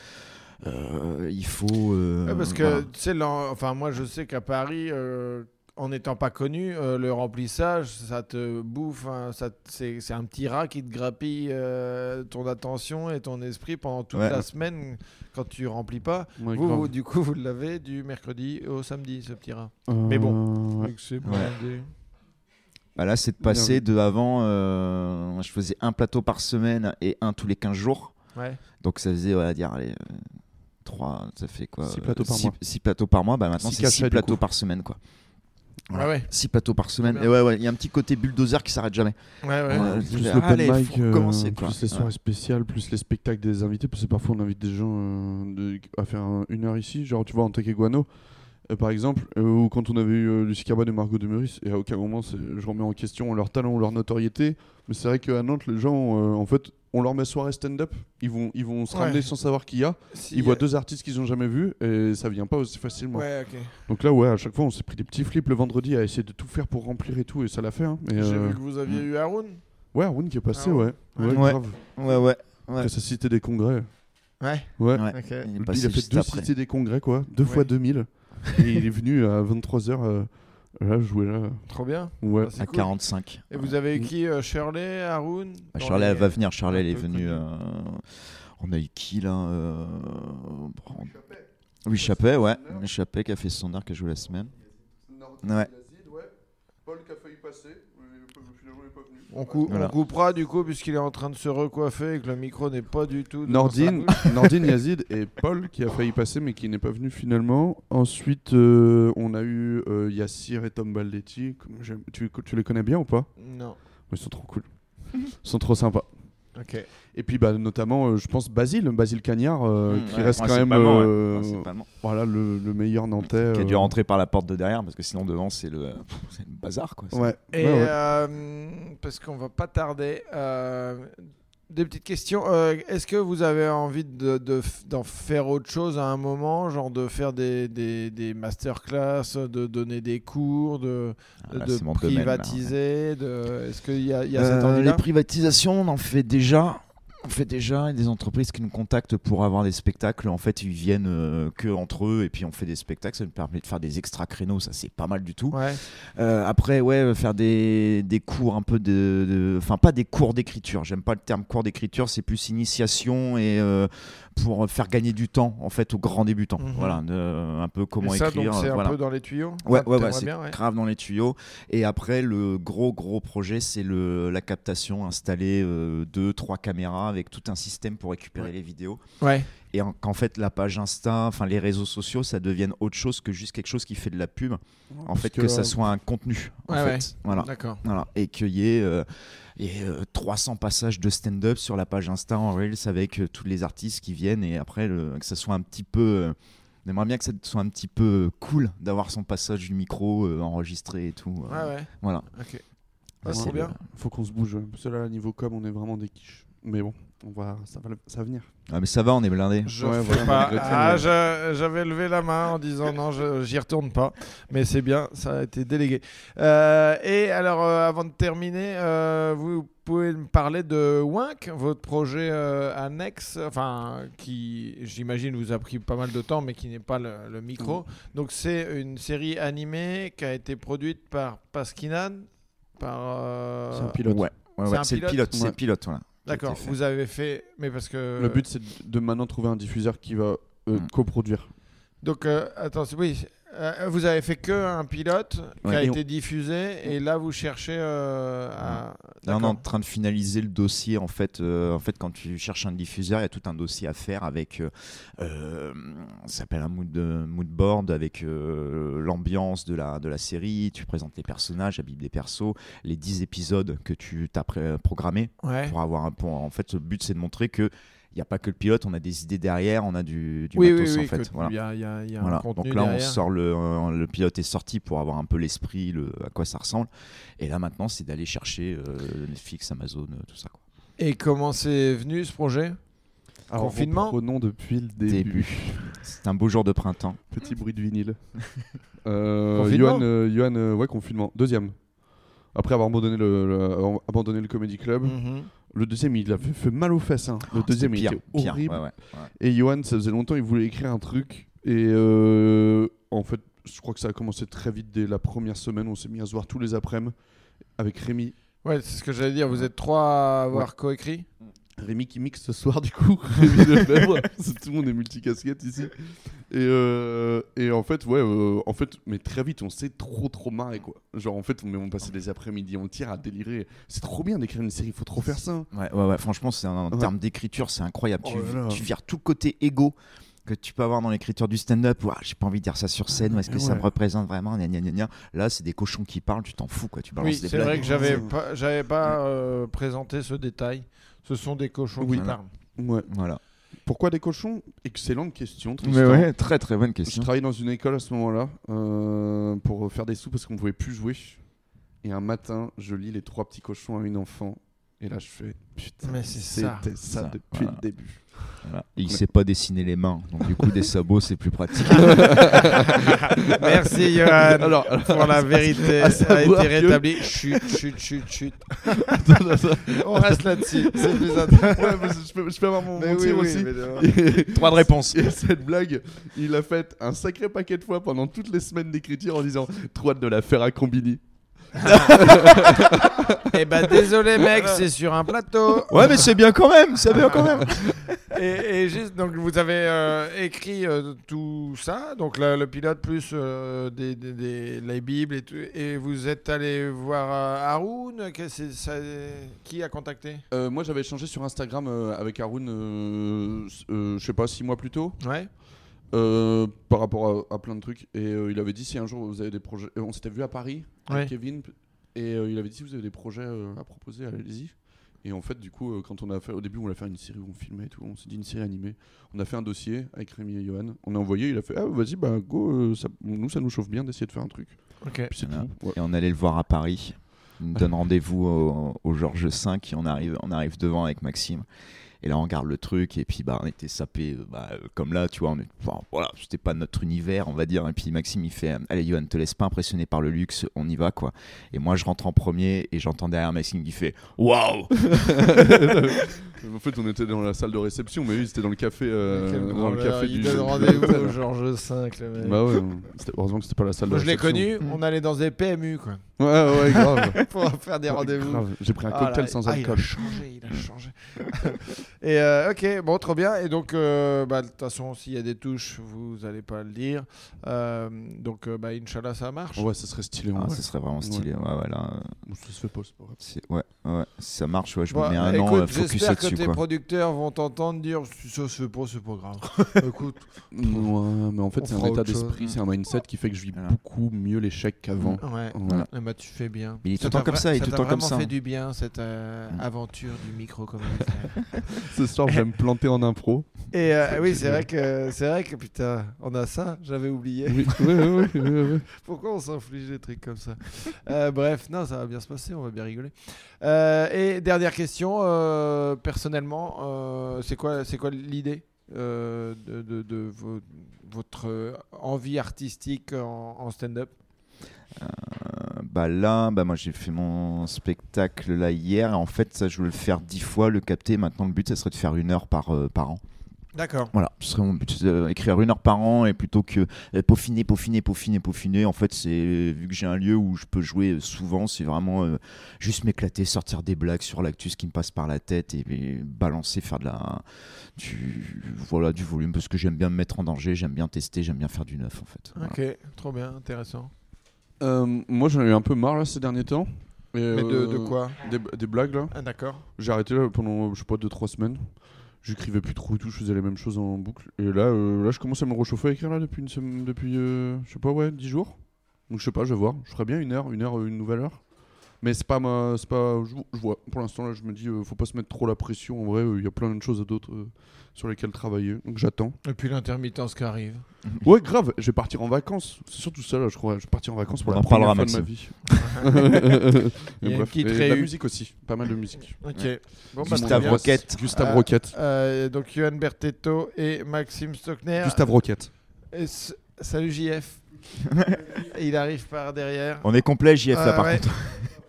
euh, il faut. euh, Ouais, parce que, voilà. tu sais, enfin, moi, je sais qu'à Paris, euh, en n'étant pas connu, euh, le remplissage, ça te bouffe. hein, c'est un petit rat qui te grappille euh, ton attention et ton esprit pendant toute Ouais. la semaine quand tu remplis pas. Ouais, vous, du coup, vous l'avez du mercredi au samedi, ce petit rat. mais bon. C'est Ouais. Bah là, c'est de passer de avant, euh, je faisais un plateau par semaine et un tous les 15 jours. Ouais. Donc ça faisait, on va dire, allez, euh, trois, ça fait quoi Six euh, plateaux par six- mois. six plateaux par mois, bah maintenant Six c'est cachets, 6 du plateaux par semaine, quoi. Voilà. Ah ouais. 6 plateaux par semaine. Et ouais, ouais, il y a un petit côté bulldozer qui s'arrête jamais. Ouais, ouais. Ouais. Plus Allez, l'open faut mic, euh, commencer, quoi. plus les soirées Ouais. spéciales, plus les spectacles des invités, parce que parfois on invite des gens euh, de- à faire un- une heure ici, genre tu vois en Guano. Euh, par exemple, euh, ou quand on avait eu euh, Lucie Carbone et Margot Demeris, et à aucun moment je remets en question leur talent ou leur notoriété, mais c'est vrai qu'à Nantes, les gens, euh, en fait, on leur met soirée stand-up, ils vont, ils vont se Ouais. ramener sans savoir qui y a, Si, ils voient deux artistes qu'ils ont jamais vus, et ça vient pas aussi facilement. Ouais. Donc là, ouais, à chaque fois, on s'est pris des petits flips le vendredi à essayer de tout faire pour remplir et tout, et ça l'a fait. Hein. J'ai euh, vu que vous aviez eu Haroun. Ouais, Arun qui est passé, Ah ouais. ouais. Ouais, Ouais. grave. Ouais, ouais. Après, ça citait des congrès. Ouais. Ouais. Ouais. Ok. Il est Il a fait juste deux après. cités des congrès, quoi. Deux Ouais. fois 2000. Et il est venu à 23h. là, jouer là. Trop bien. Ouais. Ah, À cool. 45. Et vous avez eu qui euh, Shirley, Haroun Bah, les- elle va venir. Charlie, un elle est peu venue. euh, On a eu qui là euh, Oui, Chappet, ouais. Chappet qui a fait son arc qui a joué la semaine. Ouais. Paul qui a failli passer, finalement il n'est pas venu. On, cou- Voilà. on coupera du coup puisqu'il est en train de se recoiffer et que le micro n'est pas du tout. Nordine, Yazid et Paul qui a failli passer mais qui n'est pas venu finalement. Ensuite, euh, on a eu euh, Yassir et Tom Baldetti. Tu, tu les connais bien ou pas? Non. Ils sont trop cool. Ils sont trop sympas. Et puis bah, notamment, euh, je pense Basile, Basile Cagnard, euh, Mmh, qui ouais, reste quand même ouais. euh, voilà, le, le meilleur nantais. Qui a dû euh, rentrer par la porte de derrière parce que sinon devant c'est le, le bazar quoi. Ouais. Et ouais, ouais. euh, parce qu'on va pas tarder. Des petites questions. Euh, Est-ce que vous avez envie de, de d'en faire autre chose à un moment, genre de faire des, des, des masterclass, de donner des cours, de, Ah, là, de privatiser de... Est-ce qu'il y a, il y a cette Euh, envie-là? les privatisations, on en fait déjà. On fait déjà. Des entreprises qui nous contactent pour avoir des spectacles. En fait, ils viennent euh, que entre eux et puis on fait des spectacles. Ça nous permet de faire des extra créneaux. Ça, c'est pas mal du tout. Ouais. Euh, après, ouais, euh, faire des, des cours un peu de. de- Enfin, pas des cours d'écriture. J'aime pas le terme cours d'écriture. C'est plus initiation et euh, pour faire gagner du temps, en fait, aux grands débutants. Mhm. Voilà, de- un peu comment Et ça, écrire. c'est euh, un peu dans les tuyaux? Ouais, Enfin, ouais, ouais, c'est ouais. grave dans les tuyaux. Et après, le gros, gros projet, c'est le, la captation, installer euh, deux, trois caméras avec tout un système pour récupérer les vidéos. Ouais. Et en- qu'en fait, la page Insta, enfin les réseaux sociaux, ça devienne autre chose que juste quelque chose qui fait de la pub. En fait, que, que, ça euh, soit un contenu. En Ouais, fait. ouais. Voilà. D'accord. Voilà. Et qu'il y ait, euh, il y ait, euh, 300 passages de stand-up sur la page Insta en Reels avec euh, tous les artistes qui viennent et après le- que ça soit un petit peu. euh, on aimerait bien que ça soit un petit peu cool d'avoir son passage du micro euh, enregistré et tout. euh, Ouais, ouais. Voilà. Ok. Trop c'est bien. le- Faut qu'on se bouge. Parce que là, niveau com, on est vraiment des quiches. Mais bon, on va, ça, va, ça va venir. Ah, mais ça va, on est blindé. Je Ouais, fais voilà, pas. malgré tout, Ah, j'avais levé la main en disant non, j'y retourne pas. Mais c'est bien, ça a été délégué. Euh, et alors, euh, avant de terminer, euh, vous pouvez me parler de Wink, votre projet euh, annexe, enfin, qui, j'imagine, vous a pris pas mal de temps, mais qui n'est pas le, le micro. Donc, c'est une série animée qui a été produite par Paskinan. Par, euh, C'est un pilote. Ouais, ouais, C'est le pilote. C'est le pilote, voilà. D'accord, vous avez fait. Mais parce que. Le but, c'est de- maintenant trouver un diffuseur qui va euh, Mm. coproduire. Donc, euh, attends, oui, euh, vous avez fait que un pilote qui Ouais. a on- été diffusé, et là vous cherchez euh, à. Là, on est en train de finaliser le dossier. En fait, euh, en fait, quand tu cherches un diffuseur, il y a tout un dossier à faire avec. euh, ça s'appelle un mood, mood board avec l'ambiance de la, de la série. Tu présentes les personnages, la bible des persos, les 10 épisodes que tu t'as programmés Ouais. pour avoir un point. En fait, le but, c'est de montrer que. Il n'y a pas que le pilote, on a des idées derrière, on a du, du Oui, matos oui, en fait. que- Voilà. il y a, il y a- il y a un Voilà. contenu Donc là, on sort le, euh, le pilote est sorti pour avoir un peu l'esprit, le, à quoi ça ressemble. Et là, maintenant, c'est d'aller chercher euh, Netflix, Amazon, euh, tout ça. Quoi. Et comment c'est venu ce projet? Alors, Confinement? Reprenons depuis le début. Début. C'est un beau jour de printemps. Petit bruit de vinyle. euh, Confinement? Johan, euh, Johan, euh, ouais, confinement. Deuxième. Après avoir abandonné le, le- avoir abandonné le Comedy Club. Mhm. Le deuxième, il a fait, mal aux fesses. hein. Le Oh, deuxième, il était pire, horrible. ouais, ouais, ouais. Et Johan, ça faisait longtemps, il voulait écrire un truc. Et euh, en fait, je crois que ça a commencé très vite dès la première semaine. On s'est mis à se voir tous les après-midi avec Rémi. Ouais, c'est ce que j'allais dire. Vous êtes trois à avoir coécrit? Rémi qui mixe ce soir, du coup. Rémi Lefebvre. Tout le monde est multicasquette ici. Et, euh, et en fait, ouais, euh, en fait, mais très vite, on s'est trop, trop marré, quoi. Genre, en fait, on, on passait des après-midi entières à délirer. C'est trop bien d'écrire une série, il faut trop faire ça. Ouais, ouais, ouais, franchement, c'est un, en Ouais. termes d'écriture, c'est incroyable. Oh tu, là là. tu vires tout le côté égo que tu peux avoir dans l'écriture du stand-up. J'ai pas envie de dire ça sur scène, ou est-ce que ça me représente vraiment gna, gna, gna, gna. Là, c'est des cochons qui parlent, tu t'en fous, quoi. Tu balances Oui, des c'est vrai que j'avais Ouais. pas, j'avais pas euh, présenté ce détail. Ce sont des cochons Oui. qui parlent. Ouais. Voilà. Pourquoi des cochons? Excellente question. Mais Tristan. ouais, très très bonne Je question. travaillais dans une école à ce moment-là euh, pour faire des sous parce qu'on pouvait plus jouer. Et un matin, je lis les trois petits cochons à une enfant. Et là, je fais putain, Mais c'est ça. c'était ça, Ça, depuis voilà. le début. Voilà. Et il sait pas dessiner les mains, donc du coup des sabots c'est plus pratique. Merci Johan Alors, pour la vérité à a été que- rétablie. Chut, chut, chut, chut. On reste là-dessus. C'est plus Ouais, que je, peux, je peux avoir mon, mon oui, tir oui, aussi. Et- Trois de réponse. Et cette blague, il l'a faite un sacré paquet de fois pendant toutes les semaines d'écriture en disant hâte de la faire à Combini. Eh ben désolé mec, c'est sur un plateau. Ouais mais c'est bien quand même, c'est bien quand même. Et, et juste, donc vous avez euh, écrit euh, tout ça, donc la- le pilote plus euh, des, des- des- les bibles et tout, et vous êtes allé voir euh, Haroun, que c'est- ça- qui a contacté? Euh, moi, j'avais échangé sur Instagram euh, avec Haroun, euh, s- euh, je sais pas, six mois plus tôt, Ouais. Euh, par rapport à, à plein de trucs. Et euh, il avait dit si un jour vous avez des projets. euh, on s'était vu à Paris avec Ouais. Kevin. Et euh, il avait dit si vous avez des projets euh, à proposer, allez-y. Et en fait, du coup, euh, quand on a fait, au début, on voulait faire une série où on filmait et tout, on s'est dit une série animée. On a fait un dossier avec Rémi et Johan. On a envoyé, il a fait Ah, vas-y, bah go, euh, ça- nous, ça nous chauffe bien d'essayer de faire un truc. Ok. Puis c'est Voilà. tout. Ouais. Et on allait le voir à Paris. Nous donne rendez-vous au, au Georges V et on arrive, on arrive devant avec Maxime. Et là, on regarde le truc et puis bah, on était sapé bah, euh, comme là, tu vois. On voilà, c'était pas notre univers, on va dire. Et puis Maxime, il fait Allez, Johan, te laisse pas impressionner par le luxe, on y va quoi. Et moi, je rentre en premier et j'entends derrière Maxime qui fait Waouh en fait, on était dans la salle de réception, mais lui, c'était dans le café, euh, Quel dans le café il du. donne rendez-vous au Georges V, le mec. Bah ouais, c'était- heureusement que c'était pas la salle Moi de je l'ai réception. connu, on allait dans des PMU quoi, Ouais, ouais, grave. pour faire des rendez-vous. Grave. J'ai pris un Ah cocktail là, sans ah, Il alcool. a changé, il a changé. et euh, ok, bon, trop bien. Et donc, euh, bah, de toute façon, s'il y a des touches, vous allez pas le dire. Euh, donc, euh, bah, Inch'Allah, ça marche. Ouais, ça serait stylé. en Ah, vrai. Ce serait vraiment stylé. Ouais, ouais, là, euh, Ça se fait pas, c'est pas grave. ouais, ouais, ça marche. Ouais, je Bon, me mets un écoute, an euh, focus J'espère que tes quoi. producteurs vont t'entendre dire si ça se fait pas, c'est pas grave. écoute, Ouais, mais en fait, On c'est un état d'esprit, c'est un mindset qui fait que je vis Voilà. beaucoup mieux l'échec qu'avant. ouais. Voilà. Ben, tu fais bien. Il est tout le temps comme ça, il est tout le temps comme vraiment ça. fait du bien cette euh, Mm. aventure du micro comme Ce soir, je vais me planter en impro. Et euh, oui, c'est vrai que c'est vrai que putain, on a ça. J'avais oublié. Oui, oui, oui. Pourquoi on s'inflige des trucs comme ça? Euh, Bref, non, ça va bien se passer, on va bien rigoler. Et dernière question, euh, personnellement, euh, c'est quoi, quoi l'idée euh, de, de- de vo- votre envie artistique en, stand-up? Euh, bah là, bah moi j'ai fait mon spectacle là hier. En fait, ça, je voulais le faire dix fois, le capter. Maintenant, le but, ça serait de faire une heure par an. D'accord. Voilà, ce serait mon but, de écrire une heure par an et plutôt que euh, peaufiner, peaufiner, peaufiner, peaufiner. En fait, c'est vu que j'ai un lieu où je peux jouer souvent, c'est vraiment euh, juste m'éclater, sortir des blagues sur l'actus qui me passe par la tête et, et balancer, faire de la du voilà du volume parce que j'aime bien me mettre en danger, j'aime bien tester, j'aime bien faire du neuf en fait. Voilà. Ok, trop bien, intéressant. Euh, moi, j'en ai eu un peu marre là ces derniers temps. Et, Mais de, de euh, quoi? des, des blagues là. Ah, D'accord. J'ai arrêté là pendant, je sais pas, 2-3 semaines. J'écrivais plus trop et tout, je faisais les mêmes choses en boucle. Et là, euh, là je commence à me réchauffer à écrire là depuis, une semaine, depuis euh, je sais pas, ouais, 10 jours. Donc je sais pas, je vais voir. Je ferai bien une heure, une heure, une nouvelle heure. Mais c'est pas ma. C'est pas. Je, je vois. Pour l'instant, là, je me dis, euh, faut pas se mettre trop la pression. En vrai, il y a plein de choses d'autres euh, sur lesquelles travailler. Donc j'attends. Et puis l'intermittence qui arrive. Ouais, grave, je vais partir en vacances. C'est surtout ça, là, je crois. Je vais partir en vacances pour On la en première fois de ma vie. Il y a une bref. Et la musique aussi, pas mal de musique. Ok. Ouais. Bon, bah, Gustave. Roquette. Gustave Euh, Roquette. Euh, donc Johan Bertetto et Maxime Stockner. Gustave Roquette. Salut JF. Il arrive par derrière. On est complet JF là par ouais. contre.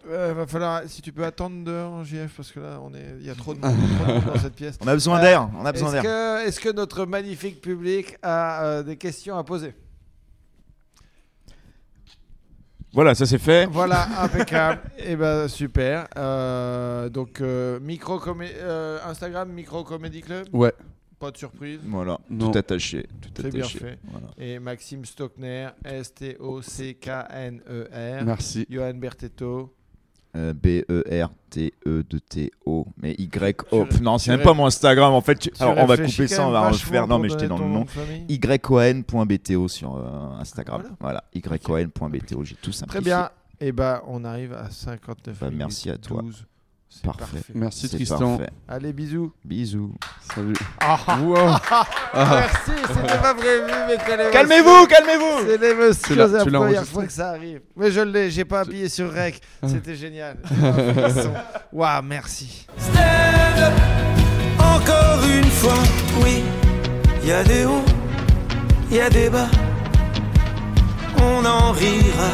Euh, va falloir, si tu peux attendre dehors, JF, parce que là, on est, il y a trop de monde, trop de monde dans cette pièce. On a besoin Euh, d'air, on a besoin Est-ce d'air. que, est-ce que notre magnifique public a euh, des questions à poser? Voilà, ça c'est fait. Voilà, impeccable. Et ben super. Euh, donc euh, micro comé- euh, Instagram Micro Comedy Club? Ouais. Pas de surprise. Voilà, Non. tout attaché, tout C'est bien attaché. fait. Voilà. Et Maxime Stockner, S-T-O-C-K-N-E-R. Merci. Johan Bertetto. Euh, B-E-R-T-E-2-T-O. Mais Y-O. Non, c'est même pas mon Instagram en fait. tu- Alors, on va couper ça, on va refaire. Non, mais j'étais dans le nom. YON.BTO sur euh, Instagram. Voilà. Voilà, YON.BTO. J'ai tout simplifié. Très bien. Et bah on arrive à 59 Bah, minutes merci à toi. 12. C'est Parfait. Merci Tristan. parfait. Allez, bisous. Bisous. Salut. Ah, Wow. Merci, c'était pas prévu, mais. Calmez-vous, calmez-vous C'est l'émotion, c'est la première fois que ça arrive. Mais je l'ai, j'ai pas appuyé sur rec. Ah. C'était génial. Waouh, merci. Stand up, encore une fois, oui. Y a des hauts, y a des bas. On en rira